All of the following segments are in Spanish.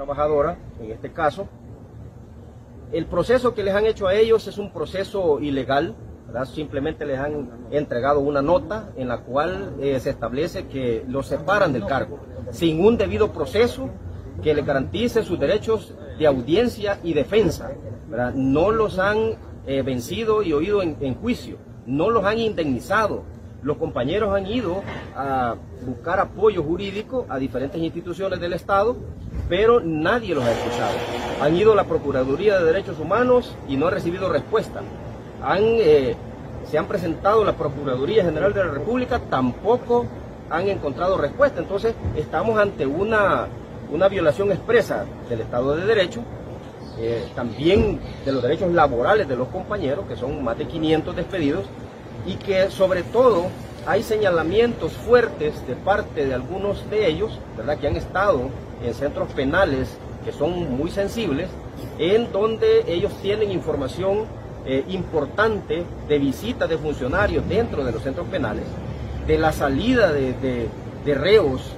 trabajadora, en este caso. El proceso que les han hecho a ellos es un proceso ilegal, simplemente les han entregado una nota en la cual eh, se establece que los separan del cargo, sin un debido proceso que les garantice sus derechos de audiencia y defensa. No los han eh, vencido y oído en juicio, no los han indemnizado, los compañeros han ido a buscar apoyo jurídico a diferentes instituciones del Estado, pero nadie los ha escuchado. Han ido a la Procuraduría de Derechos Humanos y no han recibido respuesta. Eh, se han presentado a la Procuraduría General de la República, tampoco han encontrado respuesta. Entonces estamos ante una, una violación expresa del Estado de Derecho, eh, también de los derechos laborales de los compañeros, que son más de 500 despedidos, y que sobre todo hay señalamientos fuertes de parte de algunos de ellos, ¿verdad? que han estado en centros penales que son muy sensibles, en donde ellos tienen información eh, importante de visita de funcionarios dentro de los centros penales, de la salida de, reos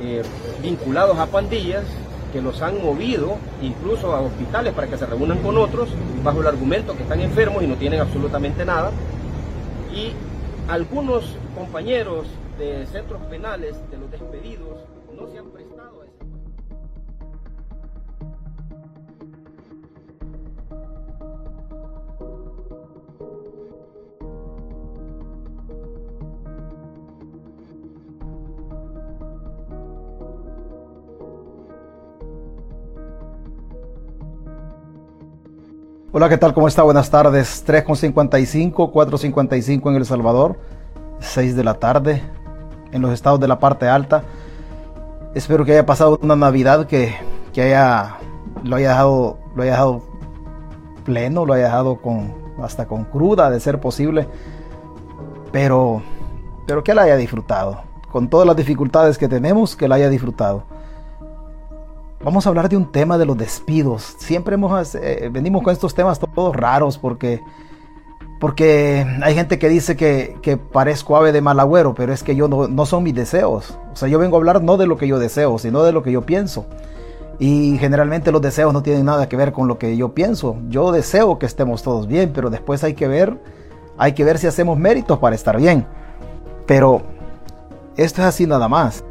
eh, vinculados a pandillas que los han movido incluso a hospitales para que se reúnan con otros bajo el argumento que están enfermos y no tienen absolutamente nada. Y algunos compañeros de centros penales, de los despedidos, Hola, ¿qué tal? ¿Cómo está? Buenas tardes. 3.55, 4.55 en El Salvador, 6 de la tarde en los estados de la parte alta. Espero que haya pasado una Navidad que, haya, lo, haya dejado, lo haya dejado pleno, lo haya dejado con, hasta con cruda de ser posible. Pero, pero que la haya disfrutado. Con todas las dificultades que tenemos, que la haya disfrutado. Vamos a hablar de un tema de los despidos. Siempre hemos, eh, venimos con estos temas todos raros porque, porque hay gente que dice que, parezco ave de mal agüero, pero es que yo no, no, son mis deseos. O sea, yo vengo a hablar no de lo que yo deseo, sino de lo que yo pienso. Y generalmente los deseos no tienen nada que ver con lo que yo pienso. Yo deseo que estemos todos bien, pero después hay que ver, hay que ver si hacemos méritos para estar bien. Pero esto es así nada más.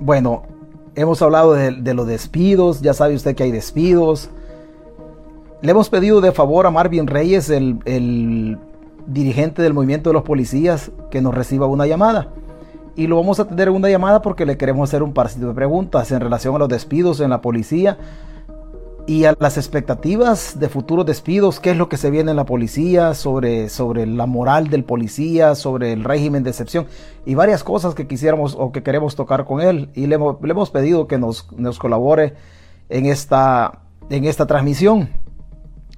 Bueno, hemos hablado de, los despidos, ya sabe usted que hay despidos. Le hemos pedido de favor a Marvin Reyes, el, dirigente del movimiento de los policías, que nos reciba una llamada. Y lo vamos a tener en una llamada porque le queremos hacer un par de preguntas en relación a los despidos en la policía y a las expectativas de futuros despidos, qué es lo que se viene en la policía, sobre, sobre la moral del policía, sobre el régimen de excepción y varias cosas que quisiéramos o que queremos tocar con él. Y le, hemos pedido que nos, nos, colabore en esta, en esta transmisión.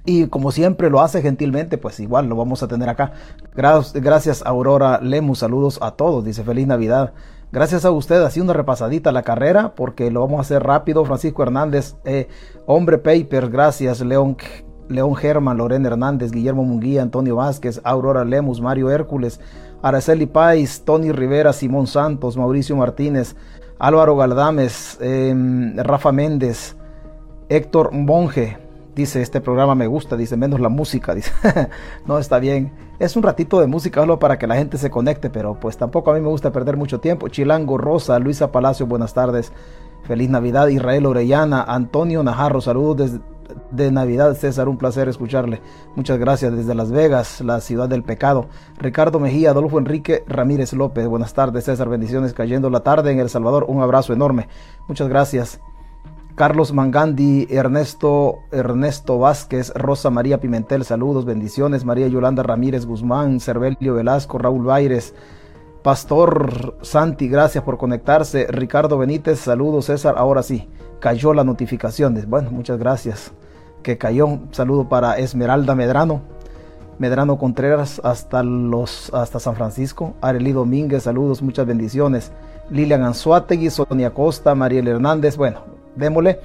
Y como siempre lo hace gentilmente, pues igual lo vamos a tener acá. Gracias, Aurora Lemus, saludos a todos, dice feliz Navidad. Gracias a usted, así una repasadita la carrera, porque lo vamos a hacer rápido. Francisco Hernández, eh, Hombre Paper, gracias. León, León Germán, Lorena Hernández, Guillermo Munguía, Antonio Vázquez, Aurora Lemus, Mario Hércules, Araceli Pais, Tony Rivera, Simón Santos, Mauricio Martínez, Álvaro Galdames, em, Rafa Méndez, Héctor Monge, dice este programa me gusta, dice menos la música, dice no está bien, es un ratito de música solo para que la gente se conecte, pero pues tampoco a mí me gusta perder mucho tiempo. Chilango Rosa, Luisa Palacio, buenas tardes, feliz Navidad, Israel Orellana, Antonio Najarro, saludos desde de Navidad, César, un placer escucharle. Muchas gracias desde Las Vegas, la ciudad del pecado. Ricardo Mejía, Adolfo Enrique Ramírez López, buenas tardes, César, bendiciones cayendo la tarde en El Salvador, un abrazo enorme. Muchas gracias. Carlos Mangandi, Ernesto, Ernesto Vázquez, Rosa María Pimentel, saludos, bendiciones, María Yolanda Ramírez Guzmán, Cervelio Velasco, Raúl Baires, Pastor Santi, gracias por conectarse, Ricardo Benítez, saludos, César, ahora sí, cayó la notificación, bueno, muchas gracias, que cayó, saludo para Esmeralda Medrano, Medrano Contreras hasta los hasta San Francisco, Arely Domínguez, saludos, muchas bendiciones. Lilian Anzuategui, Sonia Costa, Mariel Hernández. Bueno, démosle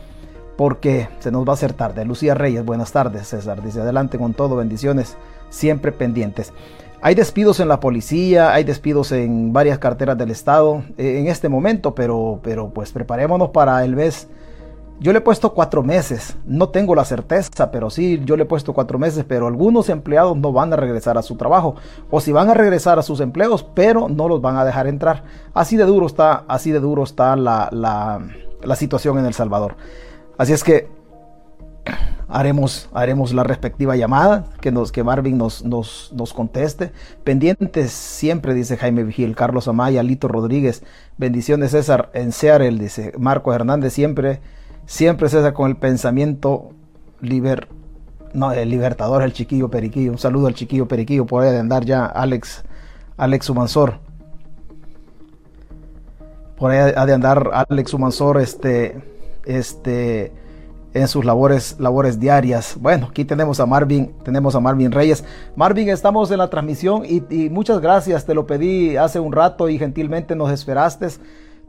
porque se nos va a hacer tarde. Lucía Reyes, buenas tardes, César. Dice adelante con todo, bendiciones, siempre pendientes. Hay despidos en la policía, hay despidos en varias carteras del Estado eh, en este momento, pero, pero pues preparémonos para el mes. Yo le he puesto cuatro meses, no tengo la certeza, pero sí, yo le he puesto cuatro meses, pero algunos empleados no van a regresar a su trabajo, o si van a regresar a sus empleos, pero no los van a dejar entrar. Así de duro está, así de duro está la, la, la situación en El Salvador. Así es que haremos, haremos la respectiva llamada, que, nos, que Marvin nos, nos, nos conteste. Pendientes siempre, dice Jaime Vigil, Carlos Amaya, Lito Rodríguez, bendiciones César en Seattle, dice Marco Hernández, siempre, siempre César con el pensamiento liber, no, el libertador, el chiquillo periquillo. Un saludo al chiquillo periquillo, por ahí de andar ya Alex, Alex Humansor. Por ahí ha de andar Alex Humansor, este este, en sus labores, labores diarias. Bueno, aquí tenemos a Marvin, tenemos a Marvin Reyes. Marvin, estamos en la transmisión y, muchas gracias, te lo pedí hace un rato y gentilmente nos esperaste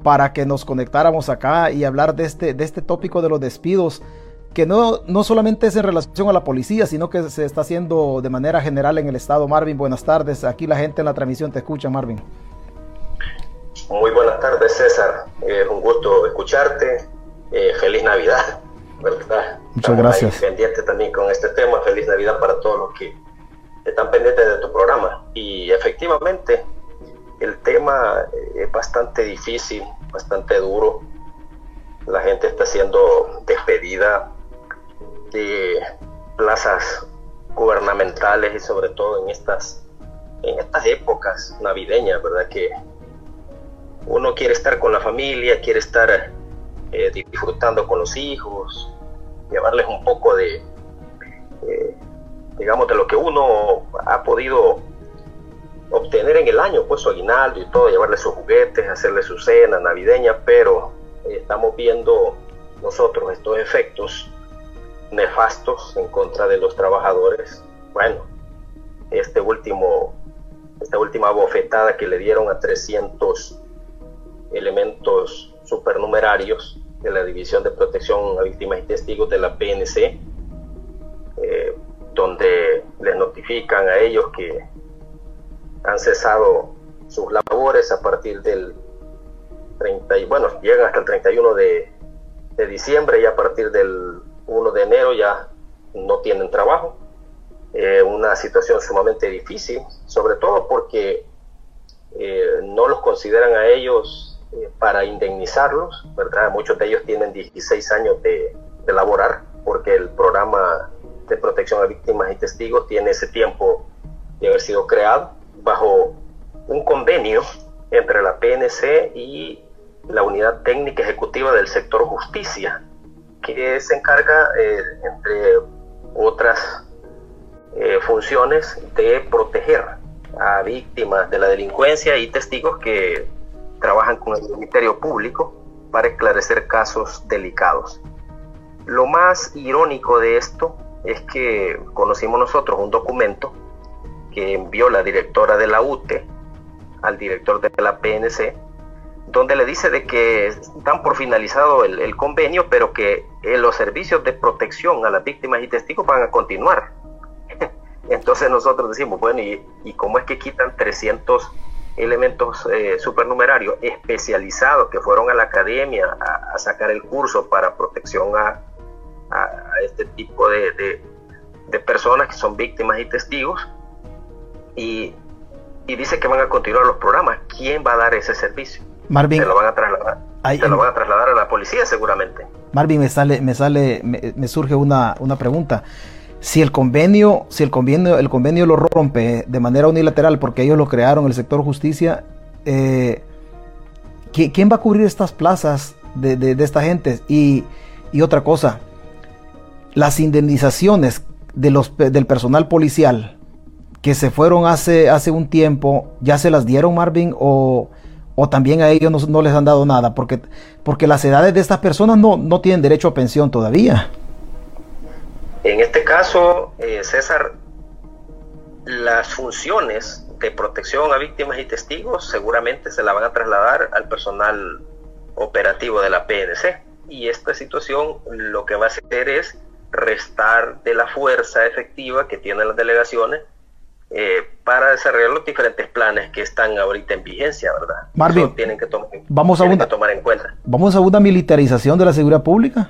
para que nos conectáramos acá y hablar de este, de este tópico de los despidos que no, no solamente es en relación a la policía, sino que se está haciendo de manera general en el estado. Marvin, buenas tardes. Aquí la gente en la transmisión te escucha, Marvin. Muy buenas tardes, César. Es un gusto escucharte eh, feliz Navidad, ¿verdad? Muchas gracias. pendiente también con este tema, feliz Navidad para todos los que están pendientes de tu programa. Y efectivamente, el tema es bastante difícil, bastante duro. La gente está siendo despedida de plazas gubernamentales y sobre todo en estas en estas épocas navideñas, ¿verdad? Que uno quiere estar con la familia, quiere estar eh, disfrutando con los hijos, llevarles un poco de, eh, digamos, de lo que uno ha podido obtener en el año, pues su aguinaldo y todo, llevarles sus juguetes, hacerles su cena navideña, pero eh, estamos viendo nosotros estos efectos nefastos en contra de los trabajadores. Bueno, este último, esta última bofetada que le dieron a 300 elementos supernumerarios de la División de Protección a Víctimas y Testigos de la PNC, eh, donde les notifican a ellos que han cesado sus labores a partir del 30, y bueno, llegan hasta el 31 de, de diciembre y a partir del 1 de enero ya no tienen trabajo. Eh, una situación sumamente difícil, sobre todo porque eh, no los consideran a ellos eh, para indemnizarlos, ¿verdad? Muchos de ellos tienen 16 años de, de laborar porque el programa de protección a víctimas y testigos tiene ese tiempo de haber sido creado bajo un convenio entre la PNC y la Unidad Técnica Ejecutiva del Sector Justicia, que se encarga, eh, entre otras eh, funciones, de proteger a víctimas de la delincuencia y testigos que trabajan con el Ministerio Público para esclarecer casos delicados. Lo más irónico de esto es que conocimos nosotros un documento que envió la directora de la UTE al director de la PNC, donde le dice de que están por finalizado el, convenio, pero que eh, los servicios de protección a las víctimas y testigos van a continuar. Entonces nosotros decimos, bueno, ¿y, y cómo es que quitan 300 elementos eh, supernumerarios especializados que fueron a la academia a, sacar el curso para protección a, este tipo de, personas que son víctimas y testigos y, dice que van a continuar los programas. ¿Quién va a dar ese servicio? Marvin, se lo van a trasladar. se lo van a trasladar a la policía seguramente. Marvin, me sale, me sale, me, surge una, una pregunta si el convenio, si el convenio, el convenio lo rompe de manera unilateral porque ellos lo crearon, el sector justicia, eh, ¿quién va a cubrir estas plazas de, esta gente? Y, otra cosa, las indemnizaciones de los, del personal policial que se fueron hace, hace un tiempo, ¿ya se las dieron Marvin o, también a ellos no, les han dado nada? Porque, porque las edades de estas personas no, no tienen derecho a pensión todavía. En este caso, eh, César, las funciones de protección a víctimas y testigos seguramente se la van a trasladar al personal operativo de la PNC. Y esta situación lo que va a hacer es restar de la fuerza efectiva que tienen las delegaciones eh, para desarrollar los diferentes planes que están ahorita en vigencia, ¿verdad? Marvin, tienen, que, vamos a una, tomar en cuenta. ¿Vamos a una militarización de la seguridad pública?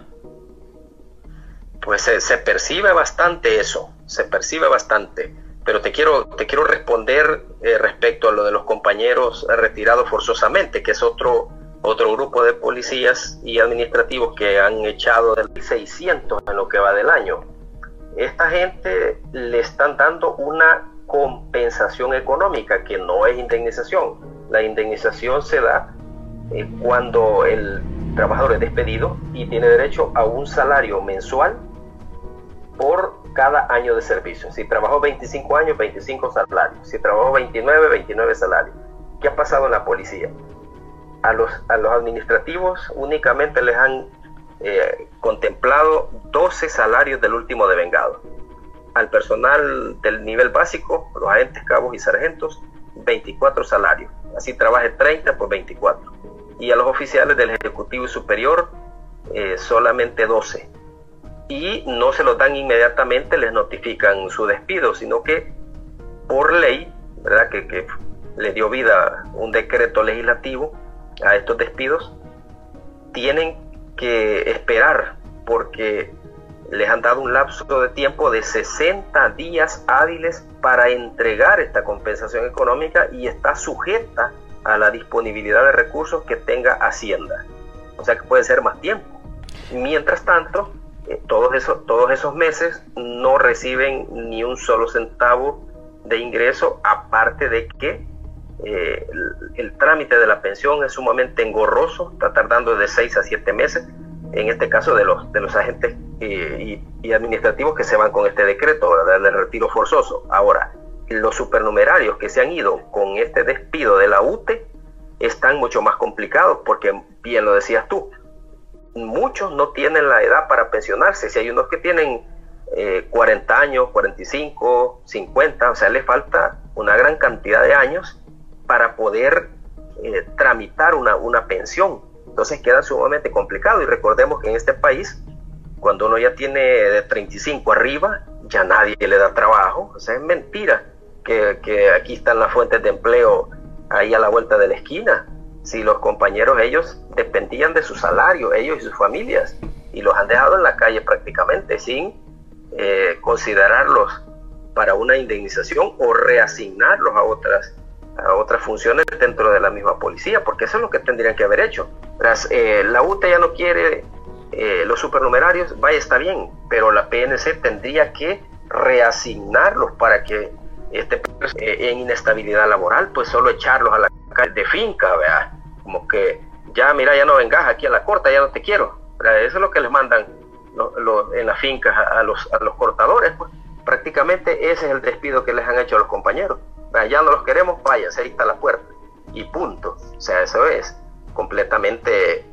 Pues se, percibe bastante eso, se percibe bastante. Pero te quiero, te quiero responder eh, respecto a lo de los compañeros retirados forzosamente, que es otro, otro grupo de policías y administrativos que han echado del 600 en lo que va del año. Esta gente le están dando una compensación económica, que no es indemnización. La indemnización se da eh, cuando el trabajador es despedido y tiene derecho a un salario mensual por cada año de servicio. Si trabajó 25 años, 25 salarios. Si trabajó 29, 29 salarios. ¿Qué ha pasado en la policía? A los, a los administrativos únicamente les han eh, contemplado 12 salarios del último devengado. Al personal del nivel básico, los agentes, cabos y sargentos, 24 salarios. Así trabaje 30 por 24. Y a los oficiales del Ejecutivo Superior, eh, solamente 12 y no se los dan inmediatamente, les notifican su despido, sino que por ley, ¿verdad? Que, que le dio vida un decreto legislativo a estos despidos, tienen que esperar porque les han dado un lapso de tiempo de 60 días hábiles para entregar esta compensación económica y está sujeta a la disponibilidad de recursos que tenga Hacienda. O sea que puede ser más tiempo. Mientras tanto, todos, esos, todos esos meses no reciben ni un solo centavo de ingreso, aparte de que eh, el, trámite de la pensión es sumamente engorroso, está tardando de 6 a 7 meses, en este caso de los, de los agentes eh, y, administrativos que se van con este decreto del retiro forzoso. Ahora, los supernumerarios que se han ido con este despido de la UTE están mucho más complicados porque, bien lo decías tú, muchos no tienen la edad para pensionarse. Si hay unos que tienen 40 eh, años, 45, 50, o sea, le falta una gran cantidad de años para poder eh, tramitar una, una pensión. Entonces queda sumamente complicado y recordemos que en este país, cuando uno ya tiene de 35 arriba, ya nadie le da trabajo. O sea, es mentira que, que aquí están las fuentes de empleo ahí a la vuelta de la esquina si los compañeros ellos dependían de su salario, ellos y sus familias, y los han dejado en la calle prácticamente sin eh, considerarlos para una indemnización o reasignarlos a otras, a otras funciones dentro de la misma policía, porque eso es lo que tendrían que haber hecho. Eh, la UTA ya no quiere eh, los supernumerarios, vaya, está bien, pero la PNC tendría que reasignarlos para que este, en inestabilidad laboral, pues solo echarlos a la calle de finca, ¿verdad? Como que ya, mira, ya no vengas aquí a la corta, ya no te quiero. Eso es lo que les mandan en las fincas a, los, a los cortadores. Pues. Prácticamente ese es el despido que les han hecho a los compañeros. Ya no los queremos, váyanse, ahí está la puerta. Y punto. O sea, eso es completamente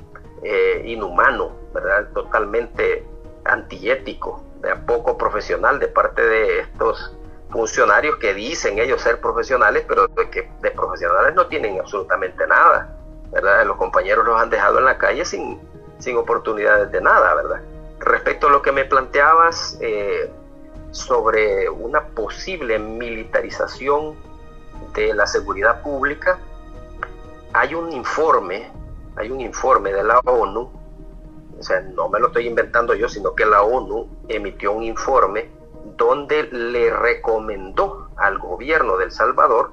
eh, inhumano, ¿verdad? Totalmente antiético, poco profesional de parte de estos funcionarios que dicen ellos ser profesionales, pero que de profesionales no tienen absolutamente nada. Los compañeros los han dejado en la calle sin, sin oportunidades de nada, ¿verdad? Respecto a lo que me planteabas eh, sobre una posible militarización de la seguridad pública, hay un informe, hay un informe de la ONU, o sea, no me lo estoy inventando yo, sino que la ONU emitió un informe donde le recomendó al gobierno de El Salvador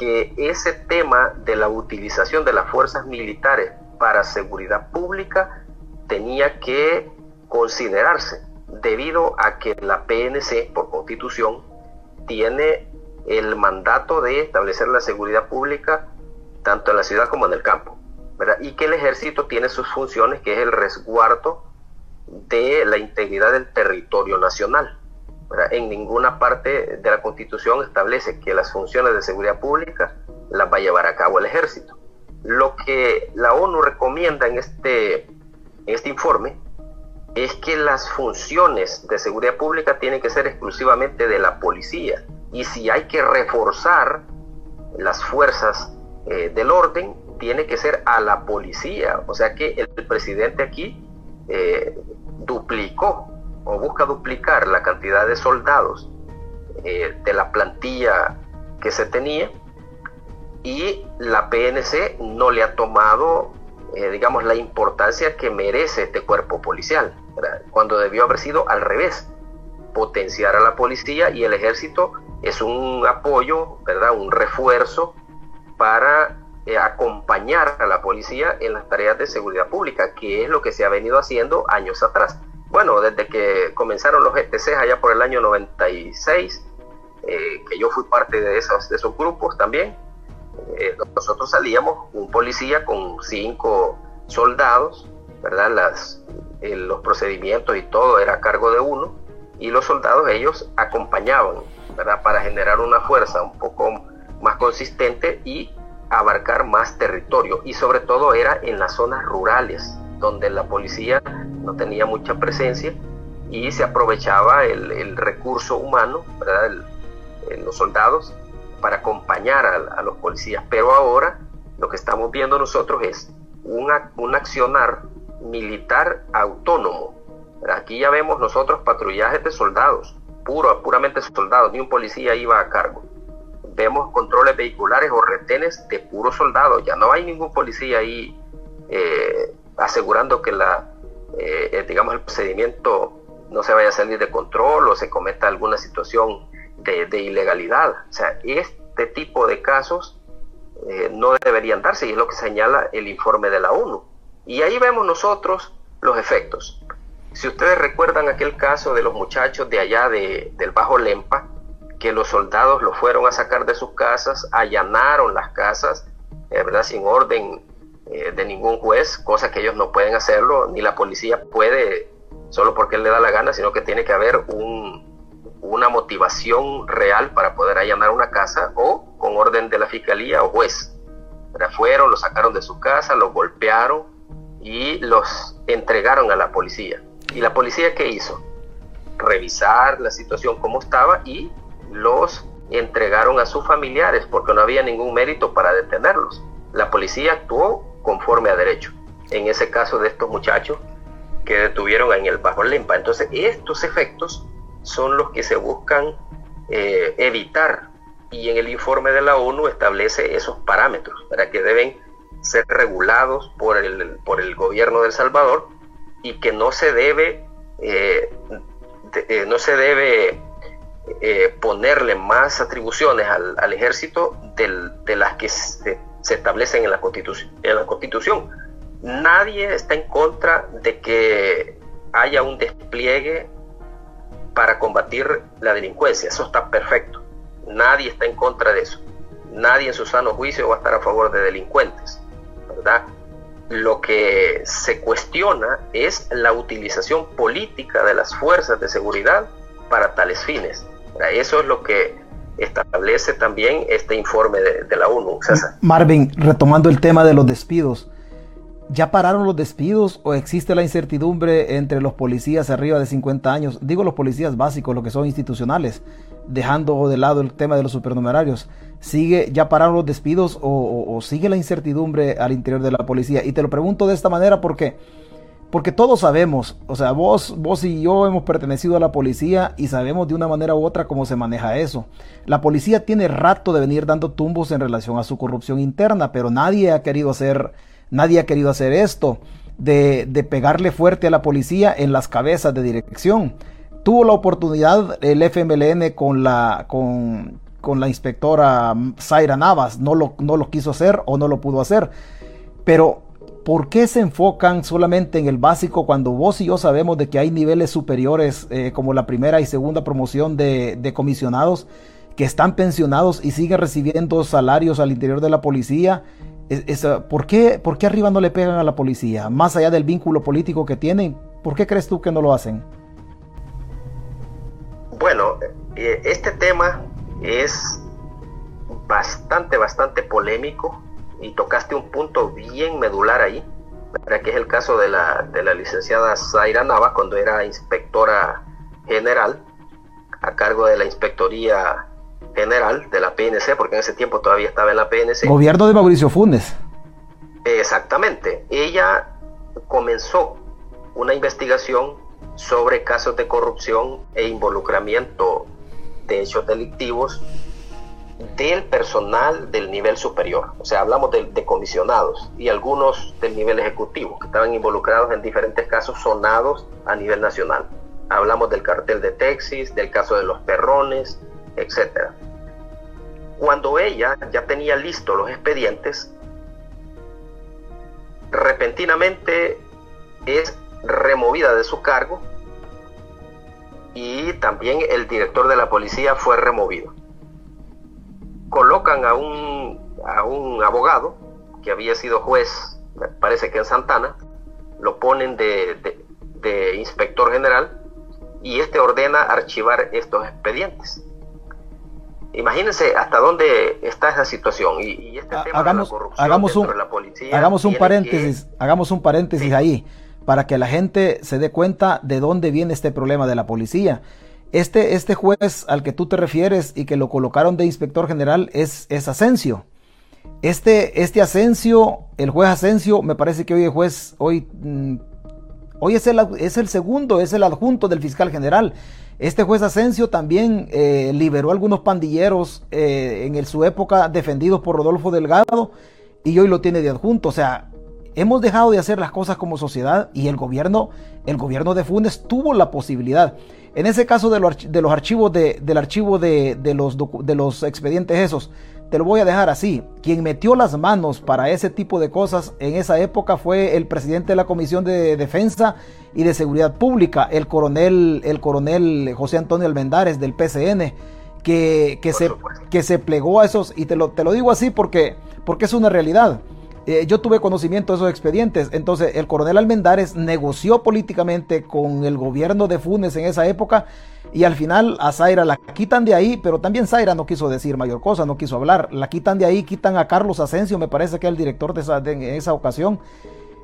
que ese tema de la utilización de las fuerzas militares para seguridad pública tenía que considerarse debido a que la PNC por constitución tiene el mandato de establecer la seguridad pública tanto en la ciudad como en el campo, y que el ejército tiene sus funciones que es el resguardo de la integridad del territorio nacional. En ninguna parte de la Constitución establece que las funciones de seguridad pública las va a llevar a cabo el ejército. Lo que la ONU recomienda en este, este informe es que las funciones de seguridad pública tienen que ser exclusivamente de la policía y si hay que reforzar las fuerzas eh, del orden, tiene que ser a la policía. O sea que el, presidente aquí eh, duplicó busca duplicar la cantidad de soldados eh, de la plantilla que se tenía y la PNC no le ha tomado, digamos, la importancia que merece este cuerpo policial, cuando debió haber sido al revés, potenciar a la policía y el ejército es un apoyo, ¿verdad? Un refuerzo para eh, acompañar a la policía en las tareas de seguridad pública, que es lo que se ha venido haciendo años atrás. Bueno, desde que comenzaron los GTC allá por el año 96, eh, que yo fui parte de esos, grupos también, eh, nosotros salíamos un policía con cinco soldados, ¿verdad? Las, los procedimientos y todo era a cargo de uno, y los soldados ellos acompañaban para generar una fuerza un poco más consistente y abarcar más territorio. Y sobre todo era en las zonas rurales, donde la policía no tenía mucha presencia y se aprovechaba el, recurso humano, los soldados, para acompañar a, los policías. Pero ahora lo que estamos viendo nosotros es un accionar militar autónomo. Aquí ya vemos nosotros patrullajes de soldados, puro, puramente soldados, ni un policía iba a cargo. Vemos controles vehiculares o retenes de puros soldados, ya no hay ningún policía ahí eh, asegurando que la, eh, eh, digamos, el procedimiento no se vaya a salir de control o se cometa alguna situación de, ilegalidad. O sea, este tipo de casos no deberían darse y es lo que señala el informe de la ONU. Y ahí vemos nosotros los efectos. Si ustedes recuerdan aquel caso de los muchachos de allá de, del Bajo Lempa, que los soldados los fueron a sacar de sus casas, allanaron las casas, eh, ¿verdad? sin orden eh, de ningún juez, cosa que ellos no pueden hacerlo, ni la policía puede solo porque él le da la gana, sino que tiene que haber un, una motivación real para poder allanar una casa o con orden de la fiscalía o juez. Fueron, los sacaron de su casa, los golpearon y los entregaron a la policía. ¿Y la policía qué hizo? Revisar la situación como estaba y los entregaron a sus familiares porque no había ningún mérito para detenerlos. La policía actuó conforme a derecho. En ese caso de estos muchachos que detuvieron en el Bajo Lempa. Entonces, estos efectos son los que se buscan eh, evitar y en el informe de la ONU establece esos parámetros para que deben ser regulados por el, por el gobierno de El Salvador y que no se debe, eh, eh, no se debe ponerle más atribuciones al, ejército de las que se, establecen en la, constitución, en la Constitución. Nadie está en contra de que haya un despliegue para combatir la delincuencia. Eso está perfecto. Nadie está en contra de eso. Nadie en su sano juicio va a estar a favor de delincuentes. ¿verdad? lo que se cuestiona es la utilización política de las fuerzas de seguridad para tales fines. Eso es lo que establece también este informe de, la ONU. Marvin, retomando el tema de los despidos, ¿ya pararon los despidos o existe la incertidumbre entre los policías arriba de 50 años? Digo los policías básicos, los que son institucionales, dejando de lado el tema de los supernumerarios. ¿Sigue, ya pararon los despidos o, sigue la incertidumbre al interior de la policía? Y te lo pregunto de esta manera porque, porque todos sabemos, o sea, vos, vos y yo hemos pertenecido a la policía y sabemos de una manera u otra cómo se maneja eso. La policía tiene rato de venir dando tumbos en relación a su corrupción interna, pero nadie ha querido hacer, nadie ha querido hacer esto. De, de pegarle fuerte a la policía en las cabezas de dirección tuvo la oportunidad el FMLN con la con, con la inspectora Zaira Navas. No lo, no lo quiso hacer o no lo pudo hacer. Pero, ¿por qué se enfocan solamente en el básico cuando vos y yo sabemos de que hay niveles superiores eh, como la primera y segunda promoción de, comisionados que están pensionados y siguen recibiendo salarios al interior de la policía? ¿por, qué, ¿Por qué arriba no le pegan a la policía? Más allá del vínculo político que tienen, ¿por qué crees tú que no lo hacen? Bueno, eh, este tema es bastante, bastante polémico y tocaste un punto bien medular ahí, que es el caso de la, de la licenciada Zaira Nava cuando era inspectora general a cargo de la Inspectoría general de la PNC, porque en ese tiempo todavía estaba en la PNC. Gobierno de Mauricio Funes. Exactamente. Ella comenzó una investigación sobre casos de corrupción e involucramiento de hechos delictivos del personal del nivel superior. O sea, hablamos de, comisionados y algunos del nivel ejecutivo que estaban involucrados en diferentes casos sonados a nivel nacional. Hablamos del cartel de Texas, del caso de los perrones, etc. Cuando ella ya tenía listos los expedientes, repentinamente es removida de su cargo y también el director de la policía fue removido. Colocan a un, a un abogado que había sido juez, parece que en Santana, lo ponen de, de, inspector general y este ordena archivar estos expedientes. Imagínense hasta dónde está esa situación y, este tema hagamos, de la corrupción hagamos un, la policía hagamos un paréntesis, hagamos un paréntesis ahí para que la gente se dé cuenta de dónde viene este problema de la policía. Este, este juez al que tú te refieres y que lo colocaron de inspector general es, es Asensio. Este, este Asensio, el juez Asensio, me parece que hoy el juez, hoy, mm, hoy es, el, es el segundo, es el adjunto del fiscal general. Este juez Asensio también eh, liberó algunos pandilleros eh, en su época defendidos por Rodolfo Delgado y hoy lo tiene de adjunto. O sea, hemos dejado de hacer las cosas como sociedad y el gobierno, el gobierno de Funes tuvo la posibilidad. En ese caso de, los archivos de, del archivo de, los, de los expedientes esos, te lo voy a dejar así. Quien metió las manos para ese tipo de cosas en esa época fue el presidente de la Comisión de Defensa y de Seguridad Pública, el coronel, el coronel José Antonio Almendares del PCN, que, que, se, que se plegó a esos, y te lo, te lo digo así porque, porque es una realidad. Eh, yo tuve conocimiento de esos expedientes. Entonces, el coronel Almendares negoció políticamente con el gobierno de Funes en esa época y al final a Zaira la quitan de ahí, pero también Zaira no quiso decir mayor cosa, no quiso hablar. La quitan de ahí, quitan a Carlos Asensio, me parece que es el director de esa, en esa ocasión.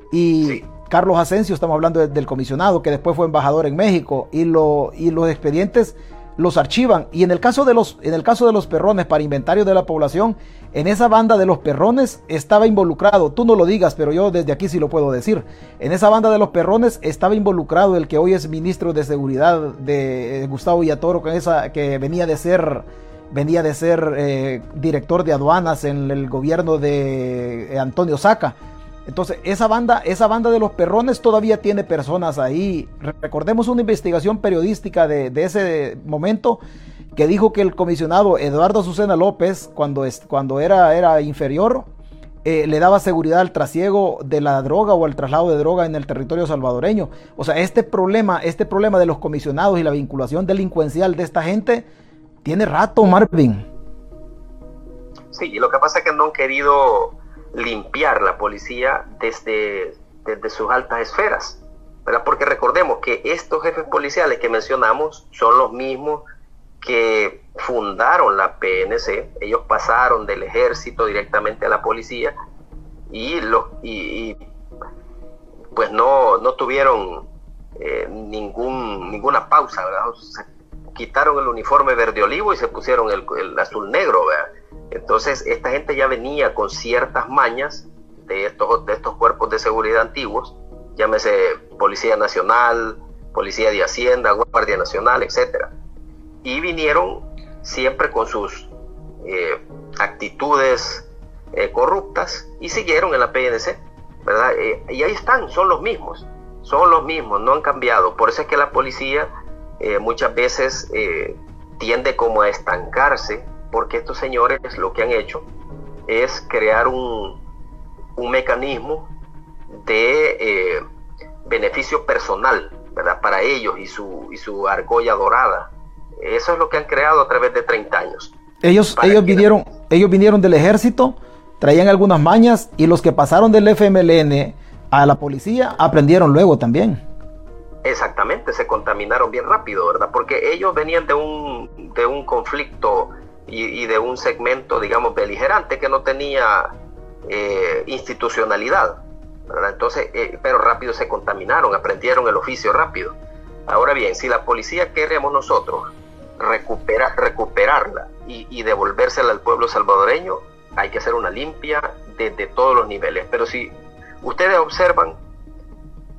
Y Carlos Asensio, estamos hablando del comisionado, que después fue embajador en México. Y, lo, y los expedientes los archivan. Y en el caso de los, en el caso de los perrones para inventario de la población, en esa banda de los perrones estaba involucrado, tú no lo digas, pero yo desde aquí sí lo puedo decir. En esa banda de los perrones estaba involucrado el que hoy es ministro de seguridad de eh, Gustavo Villatoro, que, que venía de ser venía de ser eh, director de aduanas en el gobierno de eh, Antonio Saca. Entonces, esa banda, esa banda de los perrones todavía tiene personas ahí. Recordemos una investigación periodística de, ese momento que dijo que el comisionado Eduardo Azucena López, cuando, cuando era, era inferior, eh, le daba seguridad al trasiego de la droga o al traslado de droga en el territorio salvadoreño. O sea, este problema, este problema de los comisionados y la vinculación delincuencial de esta gente tiene rato, Marvin. Sí, y lo que pasa es que no han querido limpiar la policía desde, desde sus altas esferas. ¿verdad? Porque recordemos que estos jefes policiales que mencionamos son los mismos que fundaron la PNC, ellos pasaron del ejército directamente a la policía y, los, y, pues no, no tuvieron eh, ningún, ninguna pausa, quitaron el uniforme verde olivo y se pusieron el, el azul negro, ¿verdad? Entonces, esta gente ya venía con ciertas mañas de estos, de estos cuerpos de seguridad antiguos, llámese Policía Nacional, Policía de Hacienda, Guardia Nacional, etc. Y vinieron siempre con sus eh, actitudes eh, corruptas y siguieron en la PNC, ¿verdad? Eh, y ahí están, son los mismos, son los mismos, no han cambiado. Por eso es que la policía muchas veces tiende como a estancarse porque estos señores lo que han hecho es crear un, un mecanismo de eh, beneficio personal, ¿verdad? Para ellos y su, y su argolla dorada. Eso es lo que han creado a través de 30 años. Ellos, ellos, vinieron, ellos vinieron del ejército, traían algunas mañas y los que pasaron del FMLN a la policía aprendieron luego también. Exactamente, se contaminaron bien rápido, ¿verdad? Porque ellos venían de un, de un conflicto y, de un segmento, digamos, beligerante que no tenía eh, institucionalidad. Entonces, eh, pero rápido se contaminaron, aprendieron el oficio rápido. Ahora bien, si la policía queremos nosotros recupera, recuperarla y, devolvérsela al pueblo salvadoreño, hay que hacer una limpia desde todos los niveles. Pero si ustedes observan,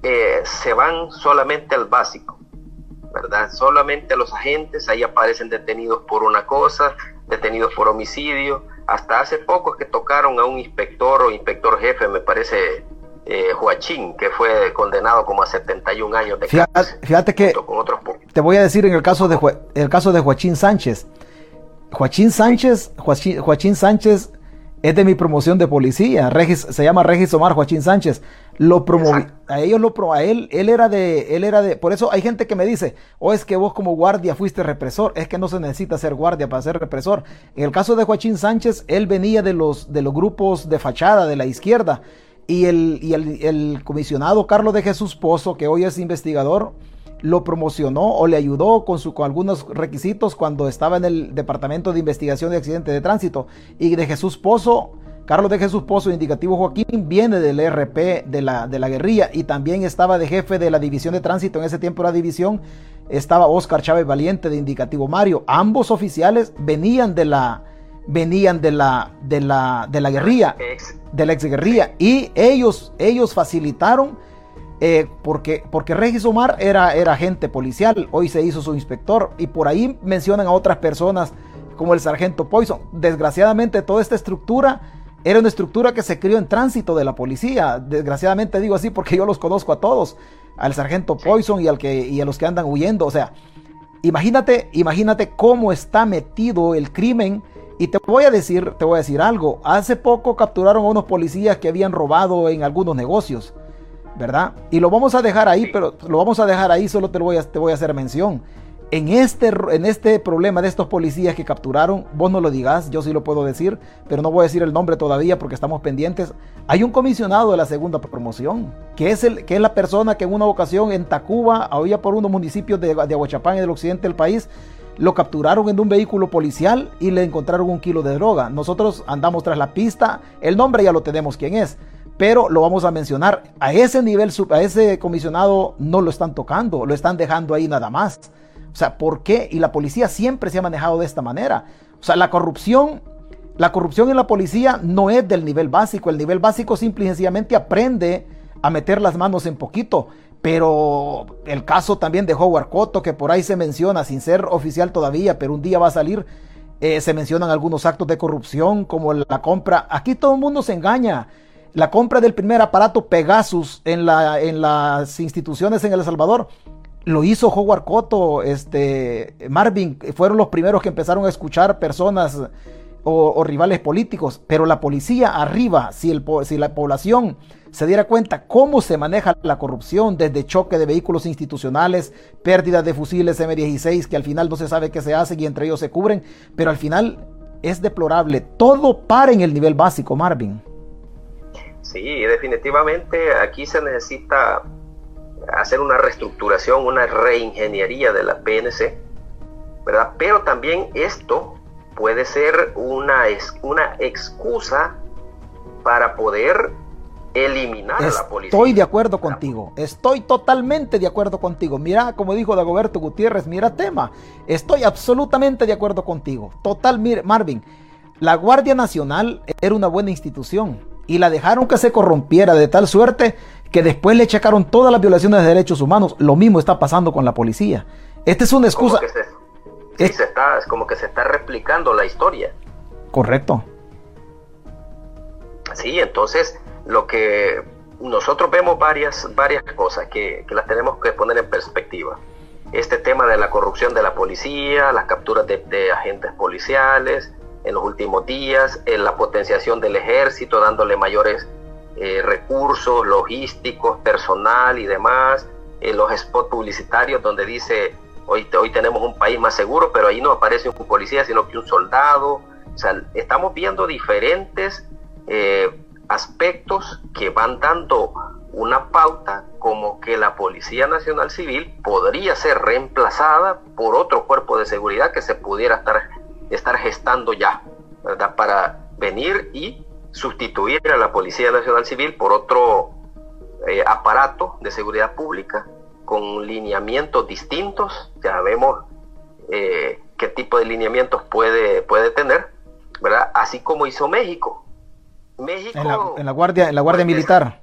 eh, se van solamente al básico, ¿verdad? Solamente a los agentes, ahí aparecen detenidos por una cosa, detenidos por homicidio. Hasta hace poco es que tocaron a un inspector o inspector jefe, me parece, eh, Joachín, que fue condenado como a 71 años de cárcel. Fíjate que te voy a decir en el caso de el caso de Joaquín Sánchez. Joaquín Sánchez, Joaquín, Sánchez es de mi promoción de policía. Regis, se llama Regis Omar Joaquín Sánchez. Lo promoví, a ellos lo a él, él era de, él era de, por eso hay gente que me dice, o oh, es que vos como guardia fuiste represor, es que no se necesita ser guardia para ser represor. En el caso de Joaquín Sánchez, él venía de los, de los grupos de fachada de la izquierda y el, y el, comisionado Carlos de Jesús Pozo, que hoy es investigador, lo promocionó o le ayudó con, su, con algunos requisitos cuando estaba en el Departamento de Investigación de Accidentes de Tránsito. Y de Jesús Pozo, Carlos de Jesús Pozo, indicativo Joaquín, viene del ERP de la, de la guerrilla y también estaba de jefe de la División de Tránsito. En ese tiempo la división estaba Oscar Chávez Valiente de indicativo Mario. Ambos oficiales venían de la, venían de la, de la, de la guerrilla de la exguerrilla y ellos, ellos facilitaron eh, porque, porque Regis Omar era, era agente policial, hoy se hizo su inspector y por ahí mencionan a otras personas como el sargento Poison. Desgraciadamente toda esta estructura era una estructura que se crió en tránsito de la policía. Desgraciadamente digo así porque yo los conozco a todos, al sargento Poison y, al que, y a los que andan huyendo. O sea, imagínate, imagínate cómo está metido el crimen y te voy a decir, te voy a decir algo. Hace poco capturaron a unos policías que habían robado en algunos negocios, ¿verdad? Y lo vamos a dejar ahí, pero lo vamos a dejar ahí, solo te voy a, te voy a hacer mención. En este, en este problema de estos policías que capturaron, vos no lo digas, yo sí lo puedo decir, pero no voy a decir el nombre todavía porque estamos pendientes. Hay un comisionado de la segunda promoción, que es, el, que es la persona que en una ocasión en Tacuba, había por unos municipios de, de Aguachapán y del occidente del país, lo capturaron en un vehículo policial y le encontraron un kilo de droga. Nosotros andamos tras la pista, el nombre ya lo tenemos quién es, pero lo vamos a mencionar. A ese nivel, a ese comisionado no lo están tocando, lo están dejando ahí nada más. O sea, ¿por qué? Y la policía siempre se ha manejado de esta manera. O sea, la corrupción, la corrupción en la policía no es del nivel básico. El nivel básico simple y sencillamente aprende a meter las manos en poquito. Pero el caso también de Howard Cotto, que por ahí se menciona, sin ser oficial todavía, pero un día va a salir, eh, se mencionan algunos actos de corrupción, como la compra. Aquí todo el mundo se engaña. La compra del primer aparato Pegasus en, la, en las instituciones en El Salvador lo hizo Howard Cotto, este, Marvin, fueron los primeros que empezaron a escuchar personas o, rivales políticos, pero la policía arriba, si, el, si la población se diera cuenta cómo se maneja la corrupción desde choque de vehículos institucionales, pérdida de fusiles M16 que al final no se sabe qué se hace y entre ellos se cubren, pero al final es deplorable. Todo para en el nivel básico, Marvin. Sí, definitivamente aquí se necesita hacer una reestructuración, una reingeniería de la PNC, ¿verdad? Pero también esto puede ser una, una excusa para poder eliminar a la policía. Estoy de acuerdo contigo, estoy totalmente de acuerdo contigo. Mira, como dijo Dagoberto Gutiérrez, mira tema, estoy absolutamente de acuerdo contigo. Total, mire, Marvin, la Guardia Nacional era una buena institución y la dejaron que se corrompiera de tal suerte que después le checaron todas las violaciones de derechos humanos. Lo mismo está pasando con la policía. Esta es una excusa. es, se está, es como que se está replicando la historia. Correcto. Sí, entonces lo que nosotros vemos varias, varias cosas que, las tenemos que poner en perspectiva. Este tema de la corrupción de la policía, las capturas de, agentes policiales en los últimos días, en la potenciación del ejército, dándole mayores eh, recursos logísticos, personal y demás, en los spots publicitarios donde dice hoy, hoy tenemos un país más seguro, pero ahí no aparece un policía, sino que un soldado. O sea, estamos viendo diferentes eh, aspectos que van dando una pauta como que la Policía Nacional Civil podría ser reemplazada por otro cuerpo de seguridad que se pudiera estar, estar gestando ya, ¿verdad? Para venir y sustituir a la Policía Nacional Civil por otro eh, aparato de seguridad pública con lineamientos distintos. Ya vemos eh, qué tipo de lineamientos puede, puede tener, ¿verdad? Así como hizo México. México... En la, Guardia, en la guardia Militar.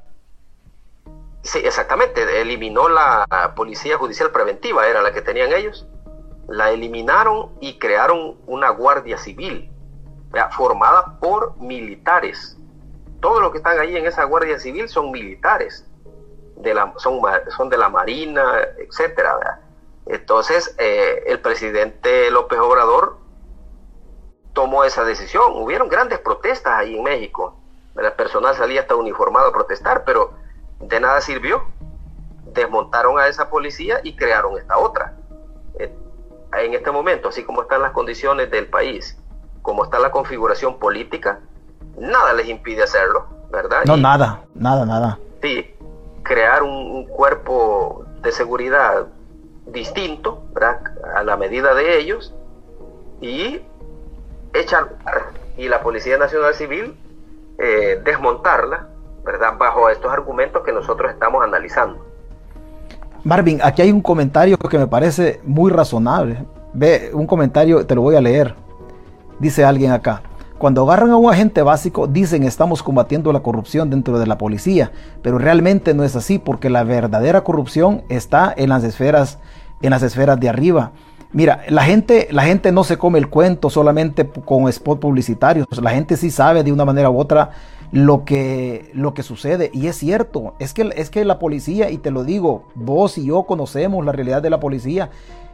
Sí, exactamente. Eliminó la Policía Judicial Preventiva, era la que tenían ellos. La eliminaron y crearon una Guardia Civil, formada por militares. Todos los que están ahí en esa Guardia Civil son militares. De la, son, son de la Marina, etcétera. Entonces, eh, el presidente López Obrador tomó esa decisión. Hubieron grandes protestas ahí en México. El personal salía hasta uniformado a protestar, pero de nada sirvió. Desmontaron a esa policía y crearon esta otra. En este momento, así como están las condiciones del país, como está la configuración política, nada les impide hacerlo, ¿verdad? No, nada, nada, nada. Sí, crear un cuerpo de seguridad distinto, a la medida de ellos, y echar y la Policía Nacional Civil eh, desmontarla, ¿verdad? Bajo estos argumentos que nosotros estamos analizando. Marvin, aquí hay un comentario que me parece muy razonable. Ve, un comentario, te lo voy a leer. Dice alguien acá. Cuando agarran a un agente básico dicen estamos combatiendo la corrupción dentro de la policía, pero realmente no es así porque la verdadera corrupción está en las esferas en las esferas de arriba. Mira, la gente, la gente no se come el cuento solamente con spot publicitarios. La gente sí sabe de una manera u otra lo que, lo que sucede. Y es cierto, es que, es que la policía, y te lo digo, vos y yo conocemos la realidad de la policía.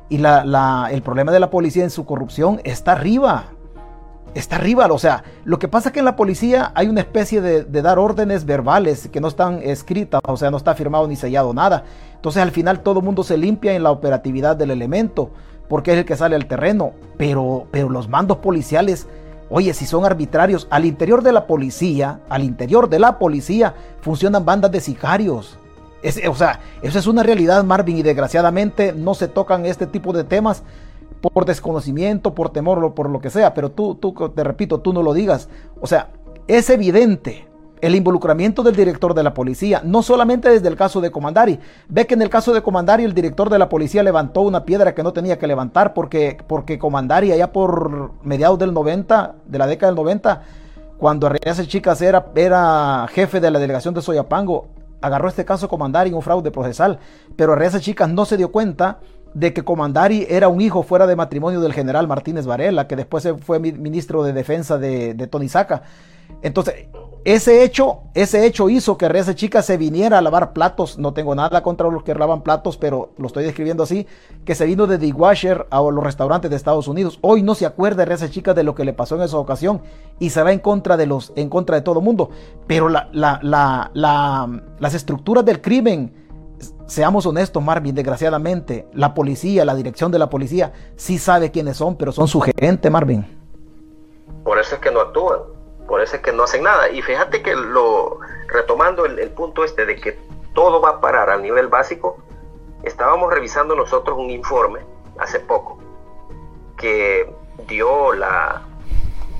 Y la, el problema de la policía en su corrupción está arriba está arriba. O sea, lo que pasa es que en la policía hay una especie de, dar órdenes verbales que no están escritas, o sea, no está firmado ni sellado nada. Entonces al final todo el mundo se limpia en la operatividad del elemento, porque es el que sale al terreno. Pero, pero los mandos policiales, oye, si son arbitrarios, al interior de la policía, al interior de la policía funcionan bandas de sicarios. o sea, eso es una realidad, Marvin, y desgraciadamente no se tocan este tipo de temas por desconocimiento, por temor o por lo que sea, pero tú, tú, te repito, tú no lo digas. O sea, es evidente el involucramiento del director de la policía, no solamente desde el caso de Comandari. Ve que en el caso de Comandari el director de la policía levantó una piedra que no tenía que levantar porque, porque Comandari allá por mediados del 90, de la década del 90, cuando Arreaza Chicas era, era jefe de la delegación de Soyapango, agarró este caso Comandari un fraude procesal, pero Arreaza Chicas no se dio cuenta de que Comandari era un hijo fuera de matrimonio del general Martínez Varela, que después fue ministro de defensa de, de Tony Saca. Entonces, ese hecho, ese hecho hizo que Reza Chica se viniera a lavar platos. No tengo nada contra los que lavan platos, pero lo estoy describiendo así, que se vino de Dishwasher a los restaurantes de Estados Unidos. Hoy no se acuerda Reza Chica de lo que le pasó en esa ocasión y se va en contra de los, en contra de todo el mundo. Pero la, la, la, las estructuras del crimen seamos honestos, Marvin, desgraciadamente, la policía, la dirección de la policía, sí sabe quiénes son, pero son su gente, Marvin. Por eso es que no actúan, por eso es que no hacen nada. Y fíjate que lo, retomando el, punto este de que todo va a parar al nivel básico, estábamos revisando nosotros un informe hace poco que dio la,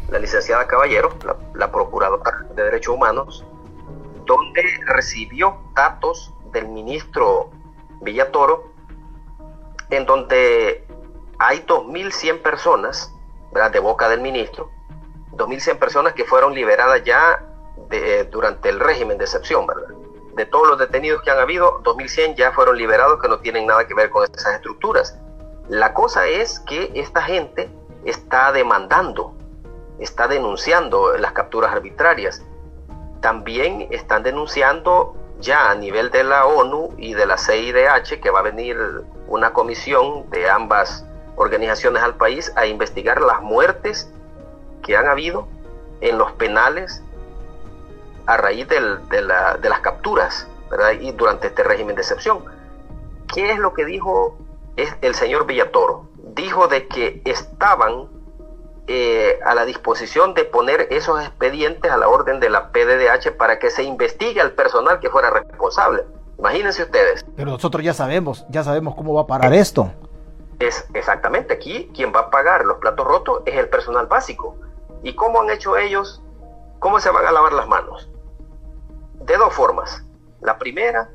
la licenciada Caballero, la, procuradora de Derechos Humanos, donde recibió datos del ministro Villatoro, en donde hay 2.100 personas, de boca del ministro, 2.100 personas que fueron liberadas ya durante el régimen de excepción, ¿verdad? De todos los detenidos que han habido, 2.100 ya fueron liberados que no tienen nada que ver con esas estructuras. La cosa es que esta gente está demandando, está denunciando las capturas arbitrarias. También están denunciando ya a nivel de la ONU y de la CIDH, que va a venir una comisión de ambas organizaciones al país a investigar las muertes que han habido en los penales a raíz de, las capturas y durante este régimen de excepción. ¿Qué es lo que dijo el señor Villatoro? Dijo de que estaban eh, a la disposición de poner esos expedientes a la orden de la PDDH para que se investigue al personal que fuera responsable. Imagínense ustedes. Pero nosotros ya sabemos, ya sabemos cómo va a parar esto. Es exactamente aquí quien va a pagar los platos rotos es el personal básico. ¿Y cómo han hecho ellos? ¿Cómo se van a lavar las manos? De dos formas. La primera,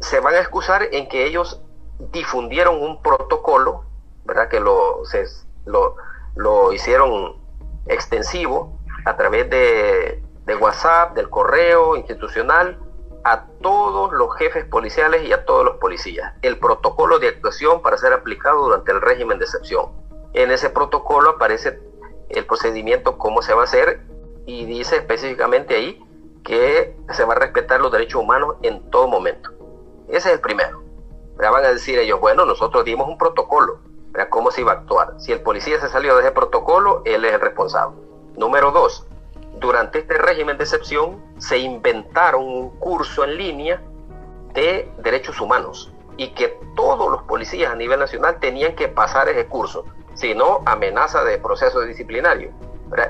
se van a excusar en que ellos difundieron un protocolo ¿verdad? Que lo, se, lo, lo hicieron extensivo a través de, de WhatsApp, del correo institucional, a todos los jefes policiales y a todos los policías. El protocolo de actuación para ser aplicado durante el régimen de excepción. En ese protocolo aparece el procedimiento, cómo se va a hacer y dice específicamente ahí que se va a respetar los derechos humanos en todo momento. Ese es el primero. Ya van a decir ellos, bueno, nosotros dimos un protocolo, ¿cómo se iba a actuar? Si el policía se salió de ese protocolo, él es el responsable. Número dos, durante este régimen de excepción se inventaron un curso en línea de derechos humanos y que todos los policías a nivel nacional tenían que pasar ese curso, si no amenaza de proceso disciplinario.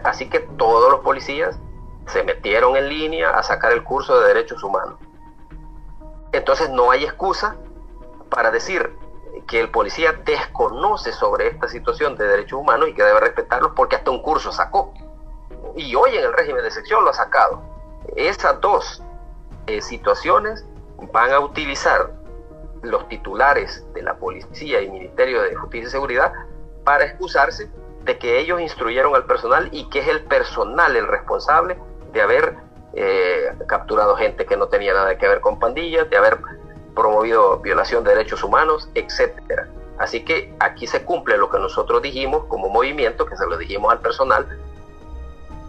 Así que todos los policías se metieron en línea a sacar el curso de derechos humanos. Entonces no hay excusa para decir que el policía desconoce sobre esta situación de derechos humanos y que debe respetarlos porque hasta un curso sacó y hoy en el régimen de sección lo ha sacado. Esas dos eh, situaciones van a utilizar los titulares de la policía y Ministerio de Justicia y Seguridad para excusarse de que ellos instruyeron al personal y que es el personal el responsable de haber eh, capturado gente que no tenía nada que ver con pandillas, de haber promovido violación de derechos humanos, etcétera. Así que aquí se cumple lo que nosotros dijimos como movimiento, que se lo dijimos al personal,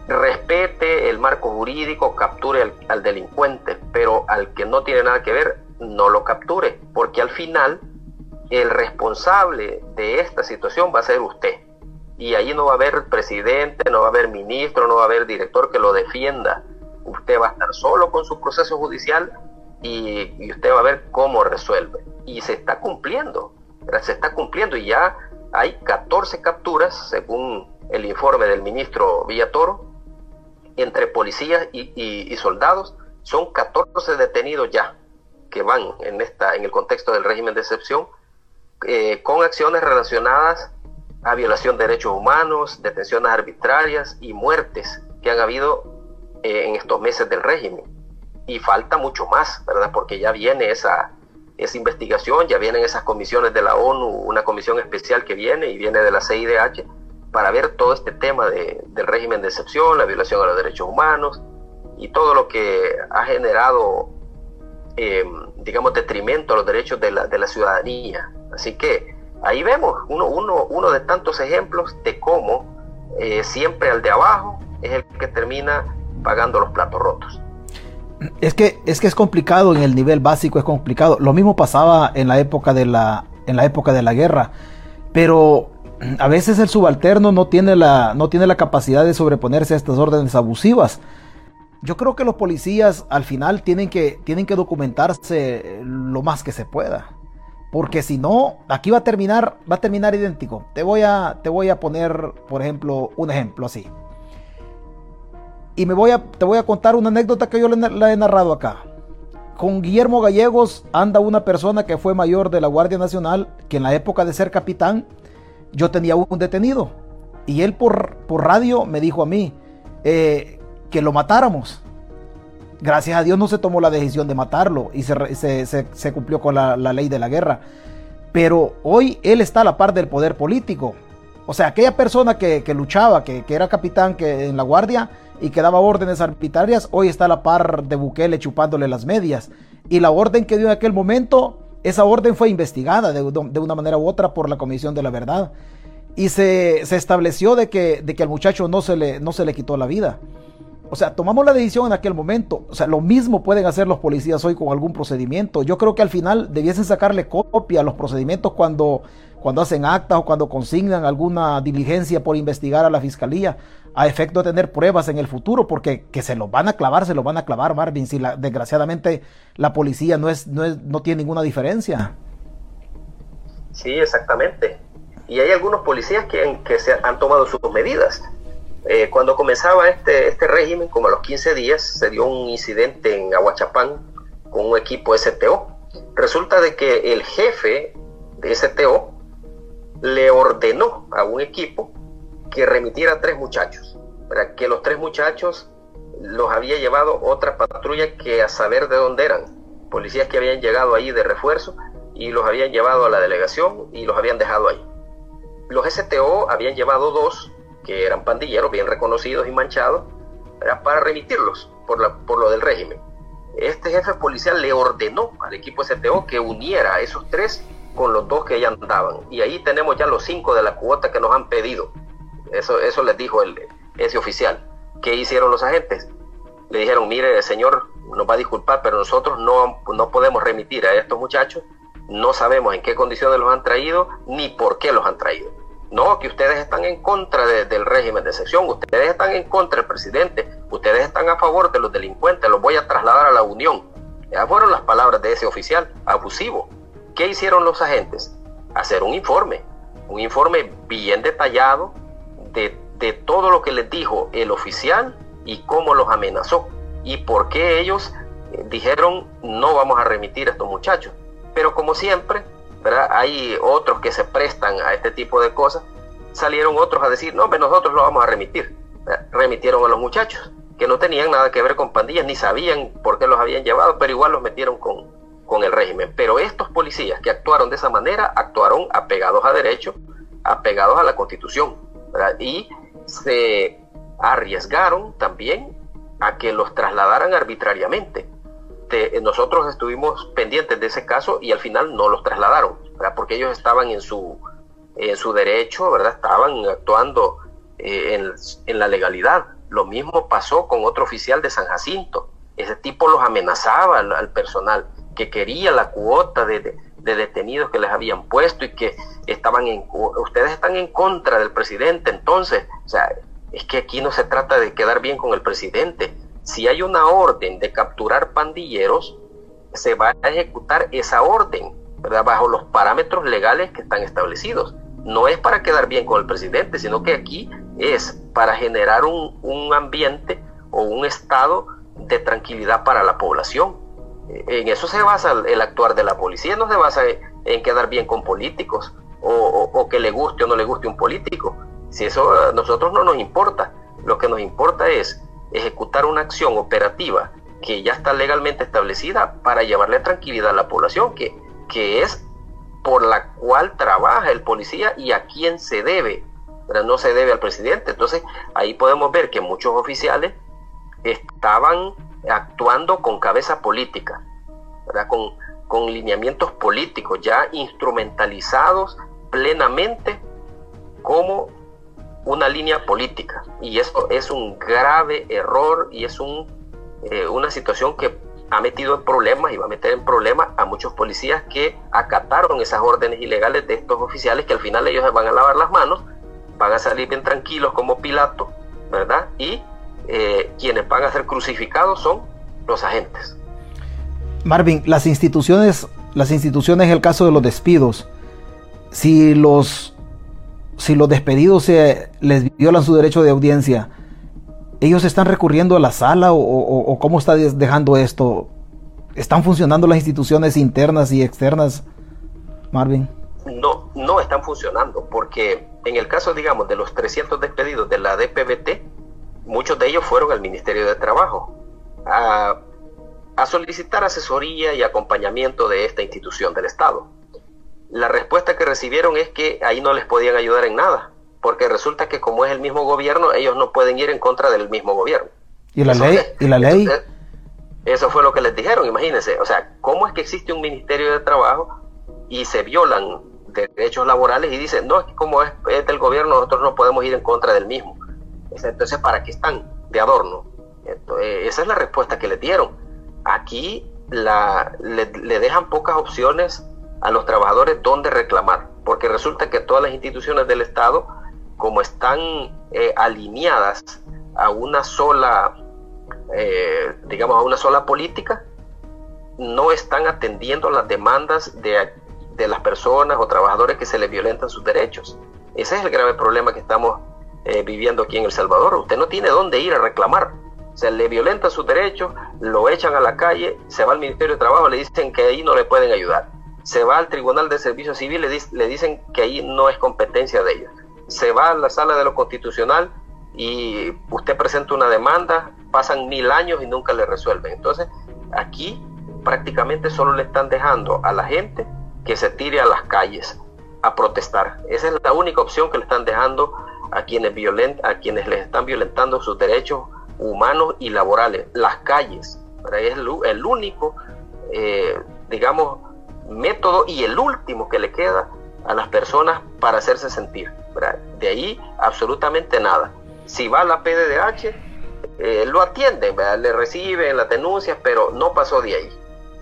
respete el marco jurídico, capture al, delincuente, pero al que no tiene nada que ver, no lo capture, porque al final el responsable de esta situación va a ser usted. Y ahí no va a haber presidente, no va a haber ministro, no va a haber director que lo defienda. Usted va a estar solo con su proceso judicial y, y usted va a ver cómo resuelve. Y se está cumpliendo, se está cumpliendo y ya hay 14 capturas, según el informe del ministro Villatoro, entre policías y, soldados. Son 14 detenidos ya que van en, esta, en el contexto del régimen de excepción eh, con acciones relacionadas a violación de derechos humanos, detenciones arbitrarias y muertes que han habido eh, en estos meses del régimen. Y falta mucho más, ¿verdad? Porque ya viene esa, esa investigación, ya vienen esas comisiones de la ONU, una comisión especial que viene y viene de la CIDH para ver todo este tema del régimen de excepción, la violación a los derechos humanos y todo lo que ha generado, eh, digamos, detrimento a los derechos de la, de la ciudadanía. Así que ahí vemos uno, uno, uno de tantos ejemplos de cómo eh, siempre al de abajo es el que termina pagando los platos rotos. Es que, es que es complicado en el nivel básico, es complicado. Lo mismo pasaba en la época de la, en la, época de la guerra. Pero a veces el subalterno no tiene, la, no tiene la capacidad de sobreponerse a estas órdenes abusivas. Yo creo que los policías al final tienen que, tienen que documentarse lo más que se pueda. Porque si no, aquí va a terminar, va a terminar idéntico. Te voy a, te voy a poner, por ejemplo, un ejemplo así. Y me voy a, te voy a contar una anécdota que yo la he narrado acá. Con Guillermo Gallegos anda una persona que fue mayor de la Guardia Nacional, que en la época de ser capitán yo tenía un detenido y él por, por radio me dijo a mí eh, que lo matáramos. Gracias a Dios no se tomó la decisión de matarlo y se, cumplió con la, ley de la guerra. Pero hoy él está a la par del poder político. O sea, aquella persona que, luchaba, que, era capitán que, en la guardia y que daba órdenes arbitrarias, hoy está a la par de Bukele chupándole las medias. Y la orden que dio en aquel momento esa orden fue investigada de, una manera u otra por la Comisión de la Verdad y se, estableció de que, de al muchacho no se le quitó la vida. O sea, tomamos la decisión en aquel momento. O sea, lo mismo pueden hacer los policías hoy con algún procedimiento. Yo creo que al final debiesen sacarle copia a los procedimientos cuando, cuando hacen actas o cuando consignan alguna diligencia por investigar a la fiscalía a efecto de tener pruebas en el futuro, porque que se los van a clavar, se los van a clavar, Marvin, si la, desgraciadamente la policía no, es, no, es, no tiene ninguna diferencia. Sí, exactamente. Y hay algunos policías que, que se han tomado sus medidas. Eh, cuando comenzaba este, este régimen, como a los 15 días, se dio un incidente en Aguachapán con un equipo STO. Resulta de que el jefe de STO le ordenó a un equipo que remitiera tres muchachos, para que los tres muchachos los había llevado otra patrulla que a saber de dónde eran, policías que habían llegado ahí de refuerzo y los habían llevado a la delegación y los habían dejado ahí. los STO habían llevado dos, que eran pandilleros bien reconocidos y manchados, para remitirlos por, la, por lo del régimen. Este jefe policial le ordenó al equipo STO que uniera a esos tres con los dos que ya andaban. Y ahí tenemos ya los cinco de la cuota que nos han pedido. Eso, eso les dijo el, ese oficial. ¿Qué hicieron los agentes? Le dijeron, mire, señor, nos va a disculpar, pero nosotros no, no podemos remitir a estos muchachos. No sabemos en qué condiciones los han traído ni por qué los han traído. No, que ustedes están en contra del régimen de excepción, ustedes están en contra del presidente, ustedes están a favor de los delincuentes, los voy a trasladar a la Unión. Ya fueron las palabras de ese oficial abusivo. ¿Qué hicieron los agentes? Hacer un informe, un informe bien detallado de, de todo lo que les dijo el oficial y cómo los amenazó y por qué ellos dijeron no vamos a remitir a estos muchachos. Pero como siempre, hay otros que se prestan a este tipo de cosas. Salieron otros a decir, no, nosotros lo vamos a remitir. Remitieron a los muchachos, que no tenían nada que ver con pandillas, ni sabían por qué los habían llevado, pero igual los metieron con, con el régimen. Pero estos policías que actuaron de esa manera, actuaron apegados a derecho, apegados a la constitución. Y se arriesgaron también a que los trasladaran arbitrariamente. Este, nosotros estuvimos pendientes de ese caso y al final no los trasladaron, porque ellos estaban en su, en su derecho, ¿verdad? estaban actuando eh, en, la legalidad. Lo mismo pasó con otro oficial de San Jacinto. Ese tipo los amenazaba al, personal, que quería la cuota de, de, detenidos que les habían puesto y que estaban en, ustedes están en contra del presidente. Entonces, o sea, es que aquí no se trata de quedar bien con el presidente, si hay una orden de capturar pandilleros, se va a ejecutar esa orden, ¿verdad? Bajo los parámetros legales que están establecidos. No es para quedar bien con el presidente, sino que aquí es para generar un, un ambiente o un estado de tranquilidad para la población. En eso se basa el actuar de la policía, no se basa en quedar bien con políticos o, o, que le guste o no le guste un político. Si eso a nosotros no nos importa, lo que nos importa es ejecutar una acción operativa que ya está legalmente establecida para llevarle tranquilidad a la población, que, que es por la cual trabaja el policía y a quién se debe, no se debe al presidente. Entonces ahí podemos ver que muchos oficiales estaban actuando con cabeza política, Con, con lineamientos políticos ya instrumentalizados plenamente como una línea política. Y eso es un grave error y es un, eh, una situación que ha metido en problemas y va a meter en problemas a muchos policías que acataron esas órdenes ilegales de estos oficiales que al final ellos van a lavar las manos, van a salir bien tranquilos como Pilato, ¿verdad? Y eh, quienes van a ser crucificados son los agentes. Marvin, las instituciones, las instituciones, el caso de los despidos, si los si los despedidos se les violan su derecho de audiencia, ¿ellos están recurriendo a la sala o, cómo está dejando esto? ¿Están funcionando las instituciones internas y externas, Marvin? No, no están funcionando, porque en el caso, digamos, de los 300 despedidos de la DPBT, muchos de ellos fueron al Ministerio de Trabajo a, a solicitar asesoría y acompañamiento de esta institución del Estado la respuesta que recibieron es que ahí no les podían ayudar en nada, porque resulta que como es el mismo gobierno, ellos no pueden ir en contra del mismo gobierno. ¿Y la ley? ¿Y la ley? Eso, fue lo que les dijeron, imagínense. O sea, ¿cómo es que existe un Ministerio de Trabajo y se violan derechos laborales y dicen, no, es que como es, del gobierno, nosotros no podemos ir en contra del mismo? Entonces, ¿para qué están de adorno? Eh, esa es la respuesta que les dieron. Aquí la, le, le dejan pocas opciones a los trabajadores dónde reclamar, porque resulta que todas las instituciones del Estado, como están eh, alineadas a una sola, eh, digamos, a una sola política, no están atendiendo las demandas de, las personas o trabajadores que se les violentan sus derechos. Ese es el grave problema que estamos eh, viviendo aquí en El Salvador. Usted no tiene dónde ir a reclamar. Se le violentan sus derechos, lo echan a la calle, se va al Ministerio de Trabajo, le dicen que ahí no le pueden ayudar se va al Tribunal de Servicio Civil, le, le dicen que ahí no es competencia de ellos. Se va a la sala de lo constitucional y usted presenta una demanda, pasan mil años y nunca le resuelven. Entonces, aquí prácticamente solo le están dejando a la gente que se tire a las calles. a protestar. Esa es la única opción que le están dejando a quienes, violent, a quienes les están violentando sus derechos humanos y laborales, las calles. Es el, único, eh, digamos, método y el último que le queda a las personas para hacerse sentir. De ahí absolutamente nada. Si va a la PDDH, eh, lo atienden, le reciben las denuncias, pero no pasó de ahí,